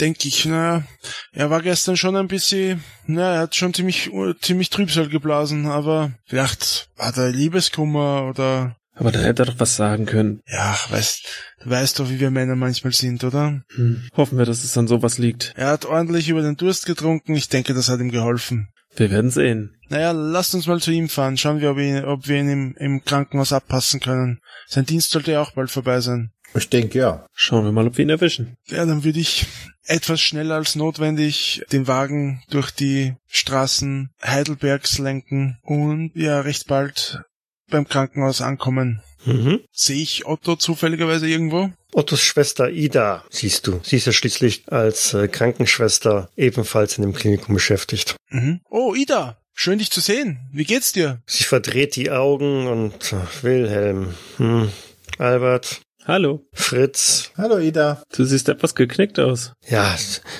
Denke ich, na, er war gestern schon ein bisschen, na, er hat schon ziemlich, ziemlich Trübsal geblasen, aber vielleicht hat er Liebeskummer oder
Aber dann hätte er doch was sagen können.
Ja, weißt, du weißt doch, wie wir Männer manchmal sind, oder?
Hm. Hoffen wir, dass es an sowas liegt.
Er hat ordentlich über den Durst getrunken, ich denke, das hat ihm geholfen.
Wir werden sehen.
Naja, lasst uns mal zu ihm fahren, schauen wir, ob, ihn, ob wir ihn im, im Krankenhaus abpassen können. Sein Dienst sollte ja auch bald vorbei sein.
Ich denke ja.
Schauen wir mal, ob wir ihn erwischen.
Ja, dann würde ich etwas schneller als notwendig den Wagen durch die Straßen Heidelbergs lenken und ja, recht bald beim Krankenhaus ankommen.
Mhm.
Sehe ich Otto zufälligerweise irgendwo?
Ottos Schwester Ida, siehst du. Sie ist ja schließlich als äh, Krankenschwester ebenfalls in dem Klinikum beschäftigt.
Mhm. Oh, Ida, schön dich zu sehen. Wie geht's dir?
Sie verdreht die Augen und äh, Wilhelm, hm, Albert,
Hallo.
Fritz.
Hallo Ida.
Du siehst etwas geknickt aus.
Ja,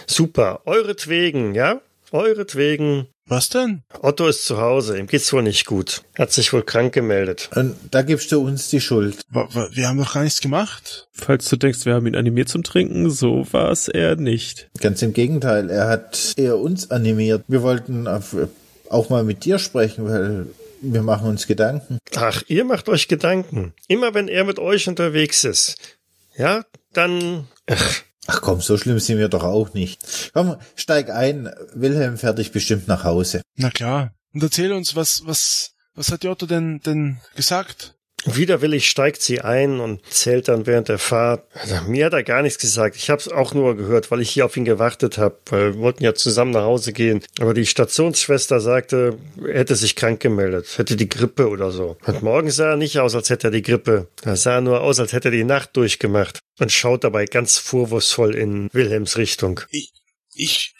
super. Euretwegen, ja? Euretwegen.
Was denn?
Otto ist zu Hause. Ihm geht's wohl nicht gut. Hat sich wohl krank gemeldet.
Und da gibst du uns die Schuld.
Wir haben doch gar nichts gemacht.
Falls du denkst, wir haben ihn animiert zum Trinken, so war es er nicht.
Ganz im Gegenteil, er hat eher uns animiert. Wir wollten auf- auch mal mit dir sprechen, weil wir machen uns Gedanken.
Ach, ihr macht euch Gedanken. Immer wenn er mit euch unterwegs ist. Ja, dann. Ach,
Ach komm, so schlimm sind wir doch auch nicht. Komm, steig ein. Wilhelm fährt dich bestimmt nach Hause.
Na klar. Und erzähl uns, was, was, was hat die Otto denn, denn gesagt?
Widerwillig steigt sie ein und zählt dann während der Fahrt. Mir hat er gar nichts gesagt. Ich habe es auch nur gehört, weil ich hier auf ihn gewartet habe, weil wir wollten ja zusammen nach Hause gehen. Aber die Stationsschwester sagte, er hätte sich krank gemeldet, hätte die Grippe oder so. Und morgen sah er nicht aus, als hätte er die Grippe. Er sah nur aus, als hätte er die Nacht durchgemacht und schaut dabei ganz vorwurfsvoll in Wilhelms Richtung.
Ich, ich,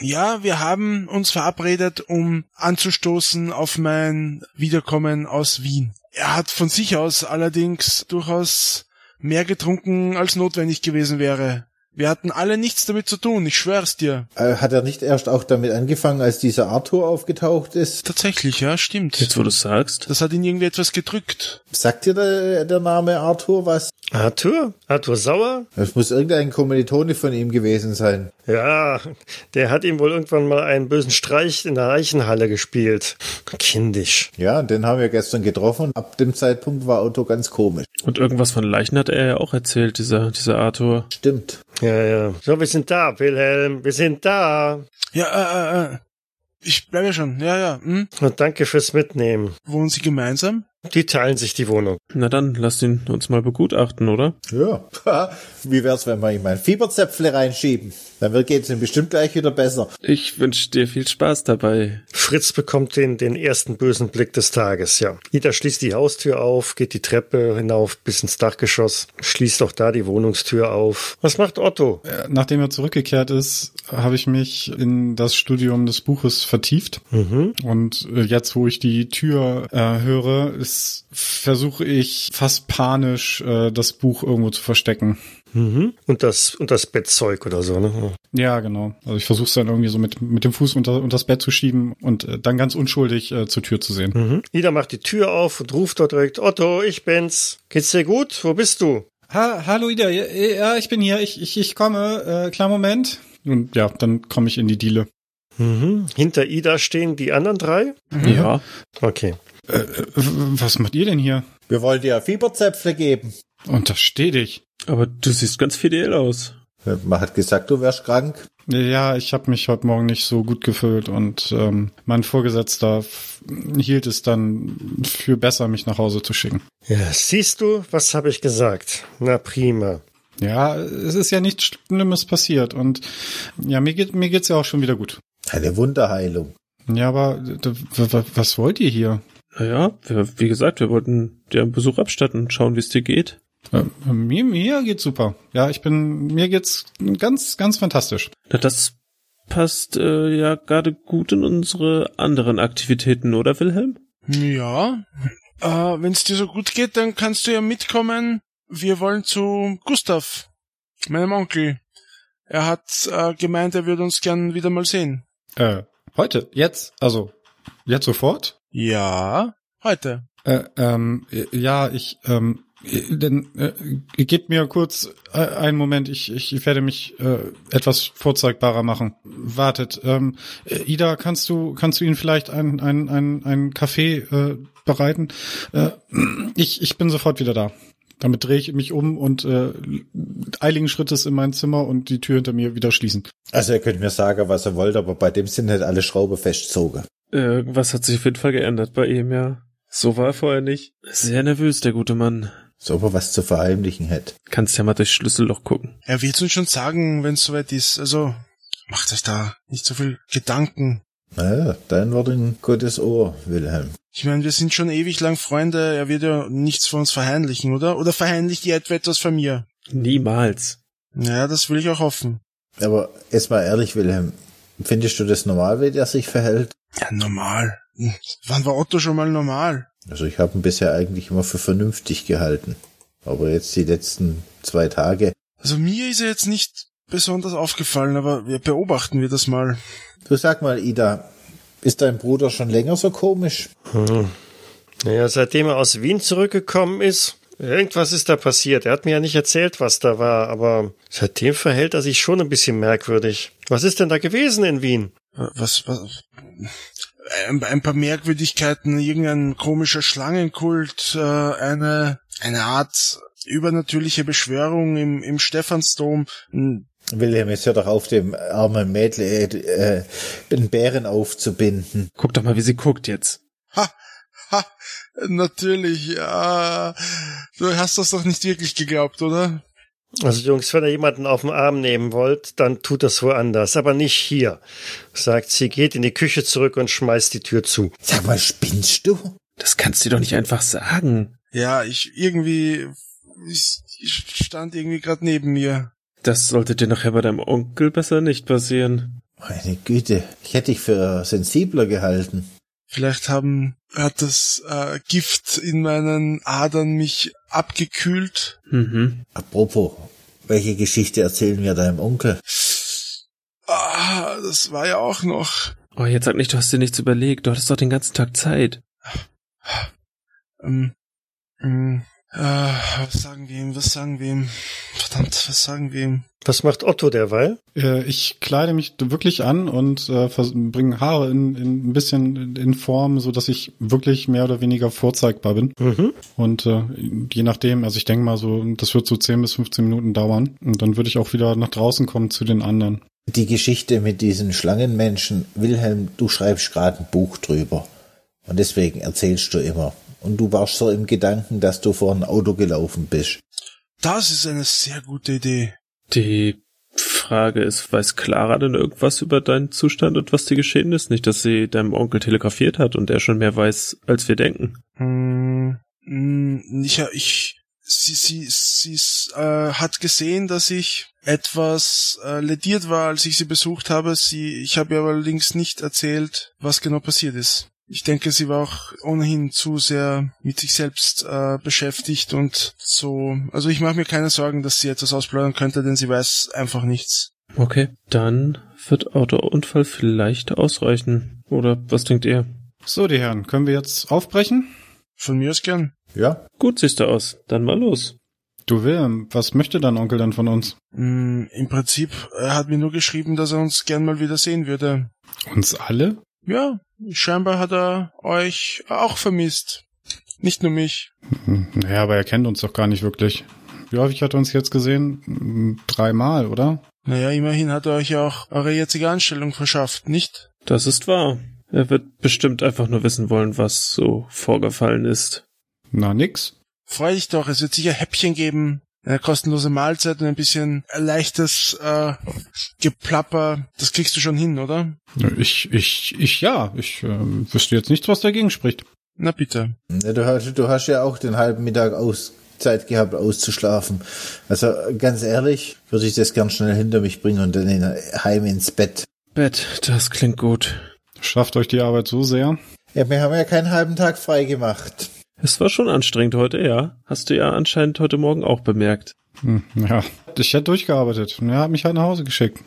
ja, wir haben uns verabredet, um anzustoßen auf mein Wiederkommen aus Wien. Er hat von sich aus allerdings durchaus mehr getrunken, als notwendig gewesen wäre. Wir hatten alle nichts damit zu tun, ich schwör's dir.
Äh, Hat er nicht erst auch damit angefangen, als dieser Arthur aufgetaucht ist?
Tatsächlich, ja, stimmt.
Jetzt, wo du sagst.
Das hat ihn irgendwie etwas gedrückt.
Sagt dir der, der Name Arthur was?
Arthur? Arthur Sauer?
Das muss irgendein Kommilitone von ihm gewesen sein.
Ja, der hat ihm wohl irgendwann mal einen bösen Streich in der Eichenhalle gespielt. Kindisch.
Ja, den haben wir gestern getroffen. Ab dem Zeitpunkt war Otto ganz komisch.
Und irgendwas von Leichen hat er ja auch erzählt, dieser, dieser Arthur.
Stimmt.
Ja, ja. So, wir sind da, Wilhelm. Wir sind da.
Ja, äh, äh, äh. Ich bleibe schon, ja, ja. Hm?
Und danke fürs Mitnehmen.
Wohnen Sie gemeinsam?
Die teilen sich die Wohnung.
Na dann, lasst ihn uns mal begutachten, oder?
Ja. Wie wär's, wenn wir ihm ein Fieberzäpfle reinschieben? Dann geht's ihm bestimmt gleich wieder besser.
Ich wünsche dir viel Spaß dabei.
Fritz bekommt den, den ersten bösen Blick des Tages, ja. Ida schließt die Haustür auf, geht die Treppe hinauf bis ins Dachgeschoss, schließt auch da die Wohnungstür auf. Was macht Otto?
Äh, Nachdem er zurückgekehrt ist, habe ich mich in das Studium des Buches vertieft. Und äh, jetzt, wo ich die Tür äh, höre, ist, versuche ich fast panisch, äh, das Buch irgendwo zu verstecken.
Mhm. Und das, und das Bettzeug oder so, ne?
Ja, genau. Also ich versuche es dann irgendwie so mit, mit dem Fuß unter, unter das Bett zu schieben und äh, dann ganz unschuldig äh, zur Tür zu sehen.
Mhm. Ida macht die Tür auf und ruft dort direkt, Otto, ich bin's. Geht's dir gut? Wo bist du?
Ha Hallo Ida, ja, ja, ich bin hier, ich, ich, ich komme, äh, klar Moment. Und ja, dann komme ich in die Diele.
Mhm. Hinter Ida stehen die anderen drei?
Ja.
Okay.
Äh, äh, was macht ihr denn hier?
Wir wollen dir Fieberzäpfle geben.
Untersteh dich.
Aber du siehst ganz fidel aus.
Man hat gesagt, du wärst krank.
Ja, ich habe mich heute Morgen nicht so gut gefühlt und ähm, mein Vorgesetzter hielt es dann für besser, mich nach Hause zu schicken.
Ja, siehst du, was habe ich gesagt? Na prima.
Ja, es ist ja nichts Schlimmes passiert und ja, mir geht mir geht's ja auch schon wieder gut.
Eine Wunderheilung.
Ja, aber was wollt ihr hier?
Naja, wir, wie gesagt, wir wollten dir einen Besuch abstatten und schauen, wie es dir geht.
Äh, mir mir geht's super. Ja, ich bin mir geht's ganz ganz fantastisch.
Na, das passt äh, ja gerade gut in unsere anderen Aktivitäten, oder Wilhelm?
Ja. Äh, Wenn es dir so gut geht, dann kannst du ja mitkommen. Wir wollen zu Gustav, meinem Onkel. Er hat äh, gemeint, er würde uns gern wieder mal sehen.
Äh, heute, jetzt, also jetzt sofort?
Ja, heute.
Äh, ähm, äh, ja, ich, ähm, äh, denn, äh, gebt mir kurz äh, einen Moment, ich, ich werde mich äh, etwas vorzeigbarer machen. Wartet, ähm, äh, Ida, kannst du, kannst du Ihnen vielleicht ein, ein, ein, ein Kaffee äh, bereiten? Äh, ich, ich bin sofort wieder da. Damit drehe ich mich um und äh, eiligen Schrittes in mein Zimmer und die Tür hinter mir wieder schließen.
Also ihr könnt mir sagen, was ihr wollt, aber bei dem sind nicht alle Schrauben festzogen.
Irgendwas hat sich auf jeden Fall geändert bei ihm, ja. So war er vorher nicht. Sehr nervös, der gute Mann.
So ob er was zu verheimlichen hätte.
Kannst ja mal durchs Schlüsselloch gucken.
Er wird's uns schon sagen, wenn es soweit ist. Also macht euch da nicht so viel Gedanken.
Naja, dein Wort in Gottes Ohr, Wilhelm.
Ich meine, wir sind schon ewig lang Freunde. Er wird ja nichts von uns verheimlichen, oder? Oder verheimlicht ihr etwa etwas von mir?
Niemals.
Ja, das will ich auch hoffen.
Aber jetzt mal ehrlich, Wilhelm, findest du das normal, wie der sich verhält?
Ja, normal. Hm, Wann war Otto schon mal normal?
Also ich habe ihn bisher eigentlich immer für vernünftig gehalten. Aber jetzt die letzten zwei Tage.
Also mir ist er jetzt nicht besonders aufgefallen, aber wir beobachten wir das mal.
Du sag mal, Ida, ist dein Bruder schon länger so komisch?
Hm. Naja, seitdem er aus Wien zurückgekommen ist, irgendwas ist da passiert. Er hat mir ja nicht erzählt, was da war, aber seitdem verhält er sich schon ein bisschen merkwürdig. Was ist denn da gewesen in Wien?
Was, was? Ein, ein paar Merkwürdigkeiten, irgendein komischer Schlangenkult, äh, eine, eine Art übernatürliche Beschwörung im, im Stephansdom. Hm,
Wilhelm, jetzt hör doch auf, dem armen Mädel äh, äh, einen Bären aufzubinden.
Guck doch mal, wie sie guckt jetzt.
Ha, Ha, natürlich, ja. Du hast das doch nicht wirklich geglaubt, oder?
Also Jungs, wenn ihr jemanden auf den Arm nehmen wollt, dann tut das woanders, aber nicht hier, sagt sie, geht in die Küche zurück und schmeißt die Tür zu.
Sag mal, spinnst du?
Das kannst du doch nicht einfach sagen.
Ja, ich irgendwie, ich, ich stand irgendwie gerade neben mir.
Das sollte dir nachher bei deinem Onkel besser nicht passieren.
Meine Güte, ich hätte dich für sensibler gehalten.
Vielleicht haben, hat das äh, Gift in meinen Adern mich abgekühlt.
Mhm.
Apropos, welche Geschichte erzählen wir deinem Onkel?
Ah, das war ja auch noch.
Oh, jetzt sag nicht, du hast dir nichts überlegt. Du hattest doch den ganzen Tag Zeit.
Ähm, ähm, äh, was sagen wir ihm? Was sagen wir ihm? Verdammt, was sagen wir ihm?
Was macht Otto derweil?
Äh, ich kleide mich wirklich an und äh, bringe Haare in, in ein bisschen in Form, so dass ich wirklich mehr oder weniger vorzeigbar bin.
Mhm.
Und äh, je nachdem, also ich denke mal so, das wird so 10 bis 15 Minuten dauern. Und dann würde ich auch wieder nach draußen kommen zu den anderen.
Die Geschichte mit diesen Schlangenmenschen, Wilhelm, du schreibst gerade ein Buch drüber. Und deswegen erzählst du immer. Und du warst so im Gedanken, dass du vor ein Auto gelaufen bist.
Das ist eine sehr gute Idee.
Die Frage ist, weiß Clara denn irgendwas über deinen Zustand und was dir geschehen ist? Nicht, dass sie deinem Onkel telegrafiert hat und er schon mehr weiß, als wir denken.
Hm, hm, ich, ich, sie, sie, sie äh, hat gesehen, dass ich etwas äh, lediert war, als ich sie besucht habe. Sie, ich habe ihr allerdings nicht erzählt, was genau passiert ist. Ich denke, sie war auch ohnehin zu sehr mit sich selbst äh, beschäftigt und so. Also ich mache mir keine Sorgen, dass sie etwas ausplaudern könnte, denn sie weiß einfach nichts.
Okay, dann wird Autounfall vielleicht ausreichen. Oder was denkt ihr?
So, die Herren, können wir jetzt aufbrechen?
Von mir aus gern.
Ja?
Gut siehst du aus. Dann mal los.
Du Wilhelm, was möchte dein Onkel dann von uns?
Mm, Im Prinzip, er hat mir nur geschrieben, dass er uns gern mal wieder sehen würde.
Uns alle?
Ja, scheinbar hat er euch auch vermisst. Nicht nur mich.
Naja, aber er kennt uns doch gar nicht wirklich. Wie häufig hat er uns jetzt gesehen? Hm, Dreimal, oder?
Naja, immerhin hat er euch ja auch eure jetzige Anstellung verschafft, nicht?
Das ist wahr. Er wird bestimmt einfach nur wissen wollen, was so vorgefallen ist.
Na, nix.
Freu dich doch, es wird sicher Häppchen geben, eine kostenlose Mahlzeit und ein bisschen leichtes äh, Geplapper. Das kriegst du schon hin, oder?
Ich, ich, ich, ja. Ich äh, wüsste jetzt nichts, was dagegen spricht.
Na bitte.
Ja, Du hast, du hast ja auch den halben Mittag aus, Zeit gehabt, auszuschlafen. Also ganz ehrlich, würde ich das gern schnell hinter mich bringen und dann in, heim ins Bett.
Bett, das klingt gut.
Schafft euch die Arbeit so sehr?
Ja, wir haben ja keinen halben Tag frei gemacht.
Es war schon anstrengend heute, ja. Hast du ja anscheinend heute Morgen auch bemerkt.
Hm, ja, ich hätte durchgearbeitet. Er hat mich halt nach Hause geschickt.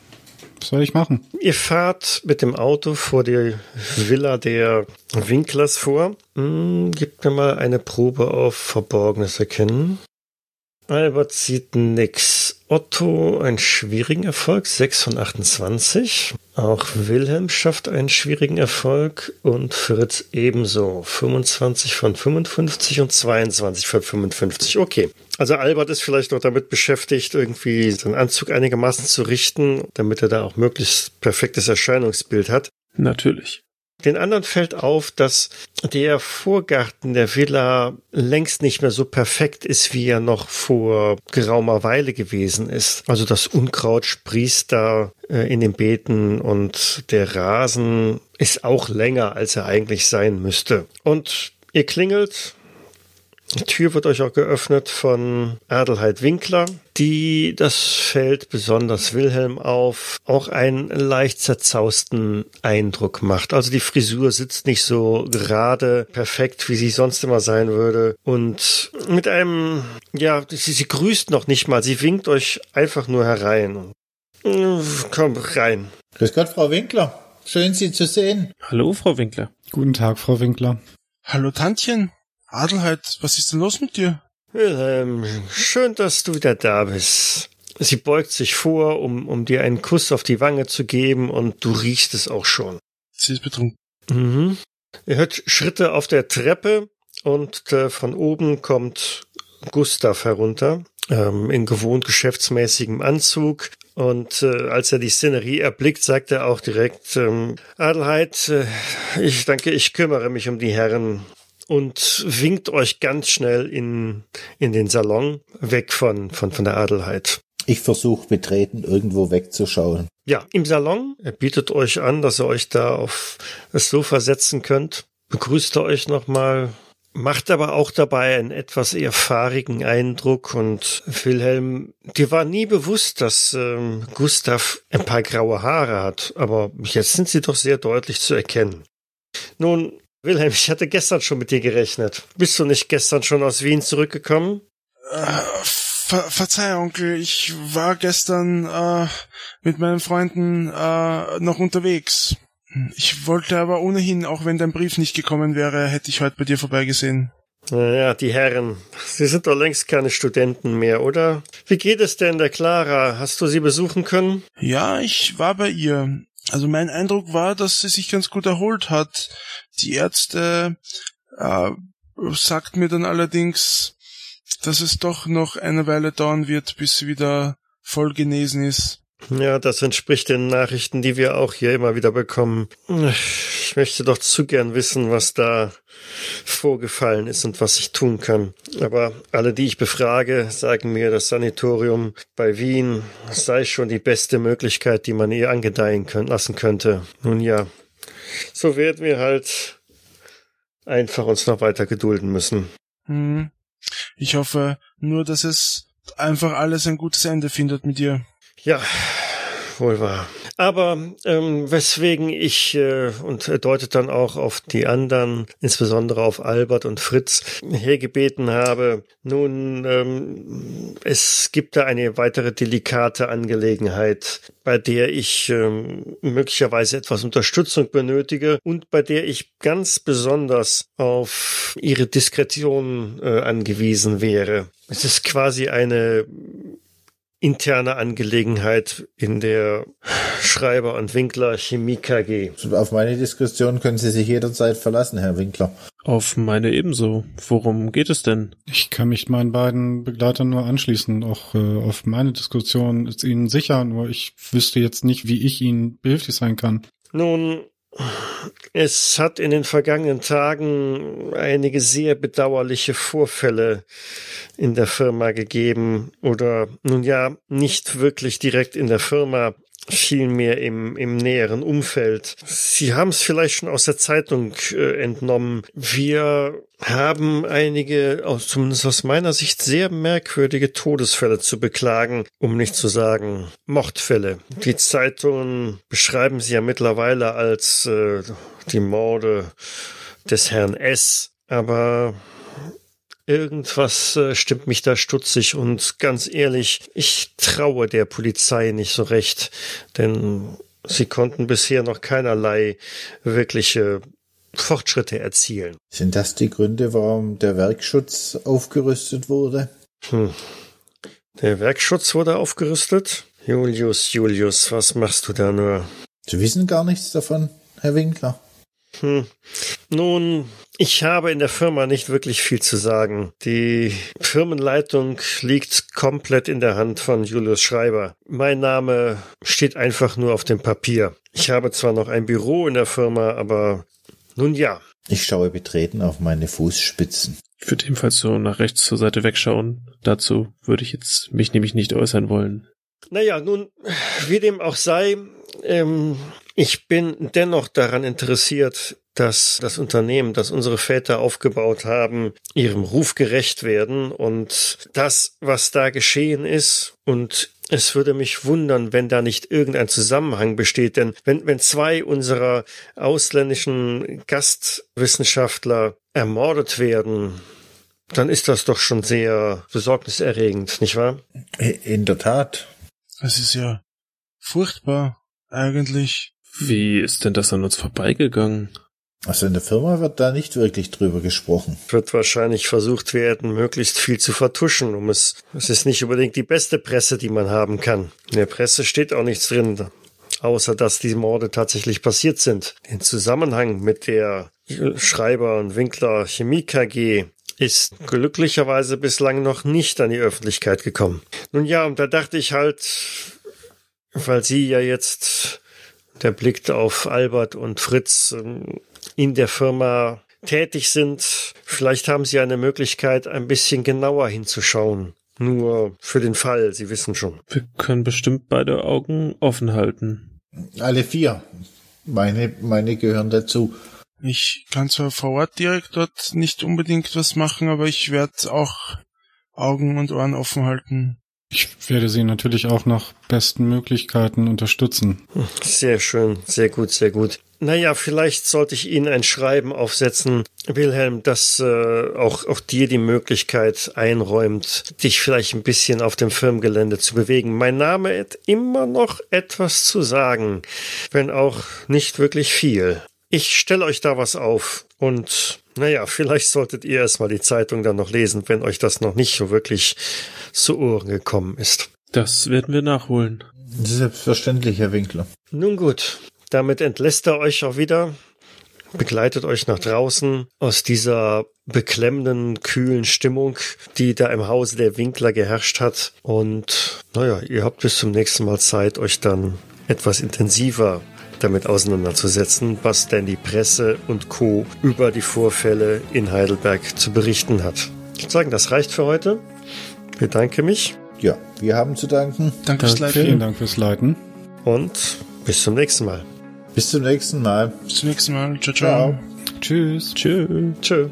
Was soll ich machen?
Ihr fahrt mit dem Auto vor die Villa der Winklers vor. Hm, gebt mir mal eine Probe auf Verborgenes erkennen. Albert sieht nix. Otto einen schwierigen Erfolg, 6 von 28. Auch Wilhelm schafft einen schwierigen Erfolg und Fritz ebenso. 25 von 55 und 22 von 55. Okay. Also Albert ist vielleicht noch damit beschäftigt, irgendwie seinen Anzug einigermaßen zu richten, damit er da auch möglichst perfektes Erscheinungsbild hat.
Natürlich.
Den anderen fällt auf, dass der Vorgarten der Villa längst nicht mehr so perfekt ist, wie er noch vor geraumer Weile gewesen ist. Also das Unkraut sprießt da äh, in den Beeten und der Rasen ist auch länger, als er eigentlich sein müsste. Und ihr klingelt, die Tür wird euch auch geöffnet von Adelheid Winkler, die, das fällt besonders Wilhelm auf, auch einen leicht zerzausten Eindruck macht. Also die Frisur sitzt nicht so gerade perfekt, wie sie sonst immer sein würde. Und mit einem, ja, sie, sie grüßt noch nicht mal, sie winkt euch einfach nur herein. Komm rein.
Grüß Gott, Frau Winkler. Schön, Sie zu sehen.
Hallo, Frau Winkler.
Guten Tag, Frau Winkler.
Hallo Tantchen. Adelheid, was ist denn los mit dir?
Wilhelm, schön, dass du wieder da bist. Sie beugt sich vor, um, um dir einen Kuss auf die Wange zu geben, und du riechst es auch schon.
Sie ist betrunken.
Mhm. Ihr hört Schritte auf der Treppe und äh, von oben kommt Gustav herunter, ähm, in gewohnt geschäftsmäßigem Anzug. Und äh, als er die Szenerie erblickt, sagt er auch direkt, ähm, Adelheid, äh, ich danke, ich kümmere mich um die Herren. Und winkt euch ganz schnell in, in den Salon weg von, von, von der Adelheid.
Ich versuche betreten irgendwo wegzuschauen.
Ja, im Salon. Er bietet euch an, dass ihr euch da auf das Sofa setzen könnt. Begrüßt er euch nochmal, macht aber auch dabei einen etwas eher fahrigen Eindruck und Wilhelm, dir war nie bewusst, dass ähm, Gustav ein paar graue Haare hat, aber jetzt sind sie doch sehr deutlich zu erkennen. Nun, Wilhelm, ich hatte gestern schon mit dir gerechnet. Bist du nicht gestern schon aus Wien zurückgekommen?
Äh, ver Verzeih, Onkel, ich war gestern äh, mit meinen Freunden äh, noch unterwegs. Ich wollte aber ohnehin, auch wenn dein Brief nicht gekommen wäre, hätte ich heute bei dir vorbeigesehen.
Naja, die Herren, Sie sind doch längst keine Studenten mehr, oder? Wie geht es denn der Clara? Hast du sie besuchen können?
Ja, ich war bei ihr. Also mein Eindruck war, dass sie sich ganz gut erholt hat. Die Ärzte äh, sagt mir dann allerdings, dass es doch noch eine Weile dauern wird, bis sie wieder voll genesen ist.
Ja, das entspricht den Nachrichten, die wir auch hier immer wieder bekommen. Ich möchte doch zu gern wissen, was da vorgefallen ist und was ich tun kann. Aber alle, die ich befrage, sagen mir, das Sanatorium bei Wien sei schon die beste Möglichkeit, die man ihr angedeihen können, lassen könnte. Nun ja, so werden wir halt einfach uns noch weiter gedulden müssen.
Hm. Ich hoffe nur, dass es einfach alles ein gutes Ende findet mit ihr.
Ja, wohl wahr. Aber ähm, weswegen ich äh, und er deutet dann auch auf die anderen, insbesondere auf Albert und Fritz, hergebeten habe. Nun, ähm, es gibt da eine weitere delikate Angelegenheit, bei der ich ähm, möglicherweise etwas Unterstützung benötige und bei der ich ganz besonders auf Ihre Diskretion äh, angewiesen wäre. Es ist quasi eine interne Angelegenheit in der Schreiber- und Winkler Chemie KG.
Auf meine Diskussion können Sie sich jederzeit verlassen, Herr Winkler.
Auf meine ebenso. Worum geht es denn?
Ich kann mich meinen beiden Begleitern nur anschließen. Auch äh, auf meine Diskussion ist Ihnen sicher, nur ich wüsste jetzt nicht, wie ich Ihnen behilflich sein kann.
Nun, es hat in den vergangenen Tagen einige sehr bedauerliche Vorfälle in der Firma gegeben oder nun ja, nicht wirklich direkt in der Firma, vielmehr im, im näheren Umfeld. Sie haben es vielleicht schon aus der Zeitung äh, entnommen. Wir haben einige, zumindest aus meiner Sicht, sehr merkwürdige Todesfälle zu beklagen, um nicht zu sagen Mordfälle. Die Zeitungen beschreiben sie ja mittlerweile als äh, die Morde des Herrn S. Aber Irgendwas äh, stimmt mich da stutzig und ganz ehrlich, ich traue der Polizei nicht so recht, denn sie konnten bisher noch keinerlei wirkliche Fortschritte erzielen.
Sind das die Gründe, warum der Werkschutz aufgerüstet wurde?
Hm. Der Werkschutz wurde aufgerüstet? Julius, Julius, was machst du da nur?
Sie wissen gar nichts davon, Herr Winkler.
Hm. Nun, ich habe in der Firma nicht wirklich viel zu sagen. Die Firmenleitung liegt komplett in der Hand von Julius Schreiber. Mein Name steht einfach nur auf dem Papier. Ich habe zwar noch ein Büro in der Firma, aber nun ja.
Ich schaue betreten auf meine Fußspitzen.
Ich würde ebenfalls so nach rechts zur Seite wegschauen. Dazu würde ich jetzt mich nämlich nicht äußern wollen.
Naja, nun, wie dem auch sei, ähm, ich bin dennoch daran interessiert, dass das Unternehmen, das unsere Väter aufgebaut haben, ihrem Ruf gerecht werden und das, was da geschehen ist und es würde mich wundern, wenn da nicht irgendein Zusammenhang besteht, denn wenn, wenn zwei unserer ausländischen Gastwissenschaftler ermordet werden, dann ist das doch schon sehr besorgniserregend, nicht wahr?
In der Tat.
Es ist ja furchtbar, eigentlich.
Wie ist denn das an uns vorbeigegangen?
Also in der Firma wird da nicht wirklich drüber gesprochen.
Wird wahrscheinlich versucht werden, möglichst viel zu vertuschen, um es, es ist nicht unbedingt die beste Presse, die man haben kann. In der Presse steht auch nichts drin, außer dass die Morde tatsächlich passiert sind. Den Zusammenhang mit der Schreiber und Winkler Chemie KG ist glücklicherweise bislang noch nicht an die Öffentlichkeit gekommen. Nun ja, und da dachte ich halt, weil Sie ja jetzt der Blick auf Albert und Fritz ähm, in der Firma tätig sind, Vielleicht haben Sie eine Möglichkeit, ein bisschen genauer hinzuschauen. Nur für den Fall, Sie wissen schon.
Wir können bestimmt beide Augen offen halten.
Alle vier. Meine, meine gehören dazu.
Ich kann zwar vor Ort direkt dort nicht unbedingt was machen, aber ich werde auch Augen und Ohren offen halten.
Ich werde Sie natürlich auch nach besten Möglichkeiten unterstützen.
Sehr schön, sehr gut, sehr gut. Naja, vielleicht sollte ich Ihnen ein Schreiben aufsetzen, Wilhelm, das äh, auch, auch dir die Möglichkeit einräumt, dich vielleicht ein bisschen auf dem Firmengelände zu bewegen. Mein Name hat immer noch etwas zu sagen, wenn auch nicht wirklich viel. Ich stelle euch da was auf und naja, vielleicht solltet ihr erstmal die Zeitung dann noch lesen, wenn euch das noch nicht so wirklich zu Ohren gekommen ist.
Das werden wir nachholen.
Selbstverständlich, Herr Winkler.
Nun gut, damit entlässt er euch auch wieder, begleitet euch nach draußen aus dieser beklemmenden, kühlen Stimmung, die da im Hause der Winkler geherrscht hat. Und naja, ihr habt bis zum nächsten Mal Zeit, euch dann etwas intensiver damit auseinanderzusetzen, was denn die Presse und Co. über die Vorfälle in Heidelberg zu berichten hat. Ich würde sagen, das reicht für heute. Ich bedanke mich.
Ja, wir haben zu danken.
Danke fürs
Leiten. Vielen Dank fürs Leiten.
Und bis zum nächsten Mal.
Bis zum nächsten Mal.
Bis zum nächsten Mal. Ciao, ciao. ciao.
Tschüss.
Tschüss.
Tschüss.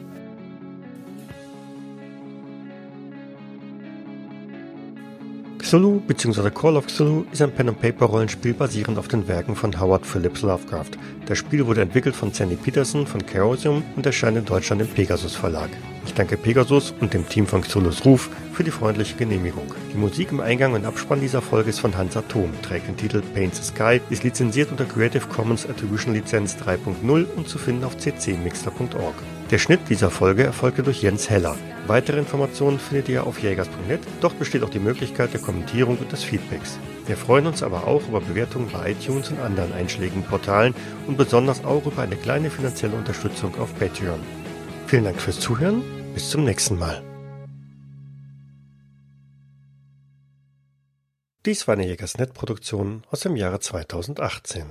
Cthulhu bzw. Call of Cthulhu ist ein Pen-and-Paper-Rollenspiel basierend auf den Werken von Howard Phillips Lovecraft. Das Spiel wurde entwickelt von Sandy Peterson von Chaosium und erscheint in Deutschland im Pegasus Verlag. Ich danke Pegasus und dem Team von Cthulhu's Ruf für die freundliche Genehmigung. Die Musik im Eingang und Abspann dieser Folge ist von Hans Atom, trägt den Titel Paint the Sky, ist lizenziert unter Creative Commons Attribution Lizenz 3.0 und zu finden auf ccmixter.org. Der Schnitt dieser Folge erfolgte durch Jens Heller. Weitere Informationen findet ihr auf jägers.net. Dort besteht auch die Möglichkeit der Kommentierung und des Feedbacks. Wir freuen uns aber auch über Bewertungen bei iTunes und anderen einschlägigen Portalen und besonders auch über eine kleine finanzielle Unterstützung auf Patreon. Vielen Dank fürs Zuhören. Bis zum nächsten Mal. Dies war eine Jägersnet-Produktion aus dem Jahre 2018.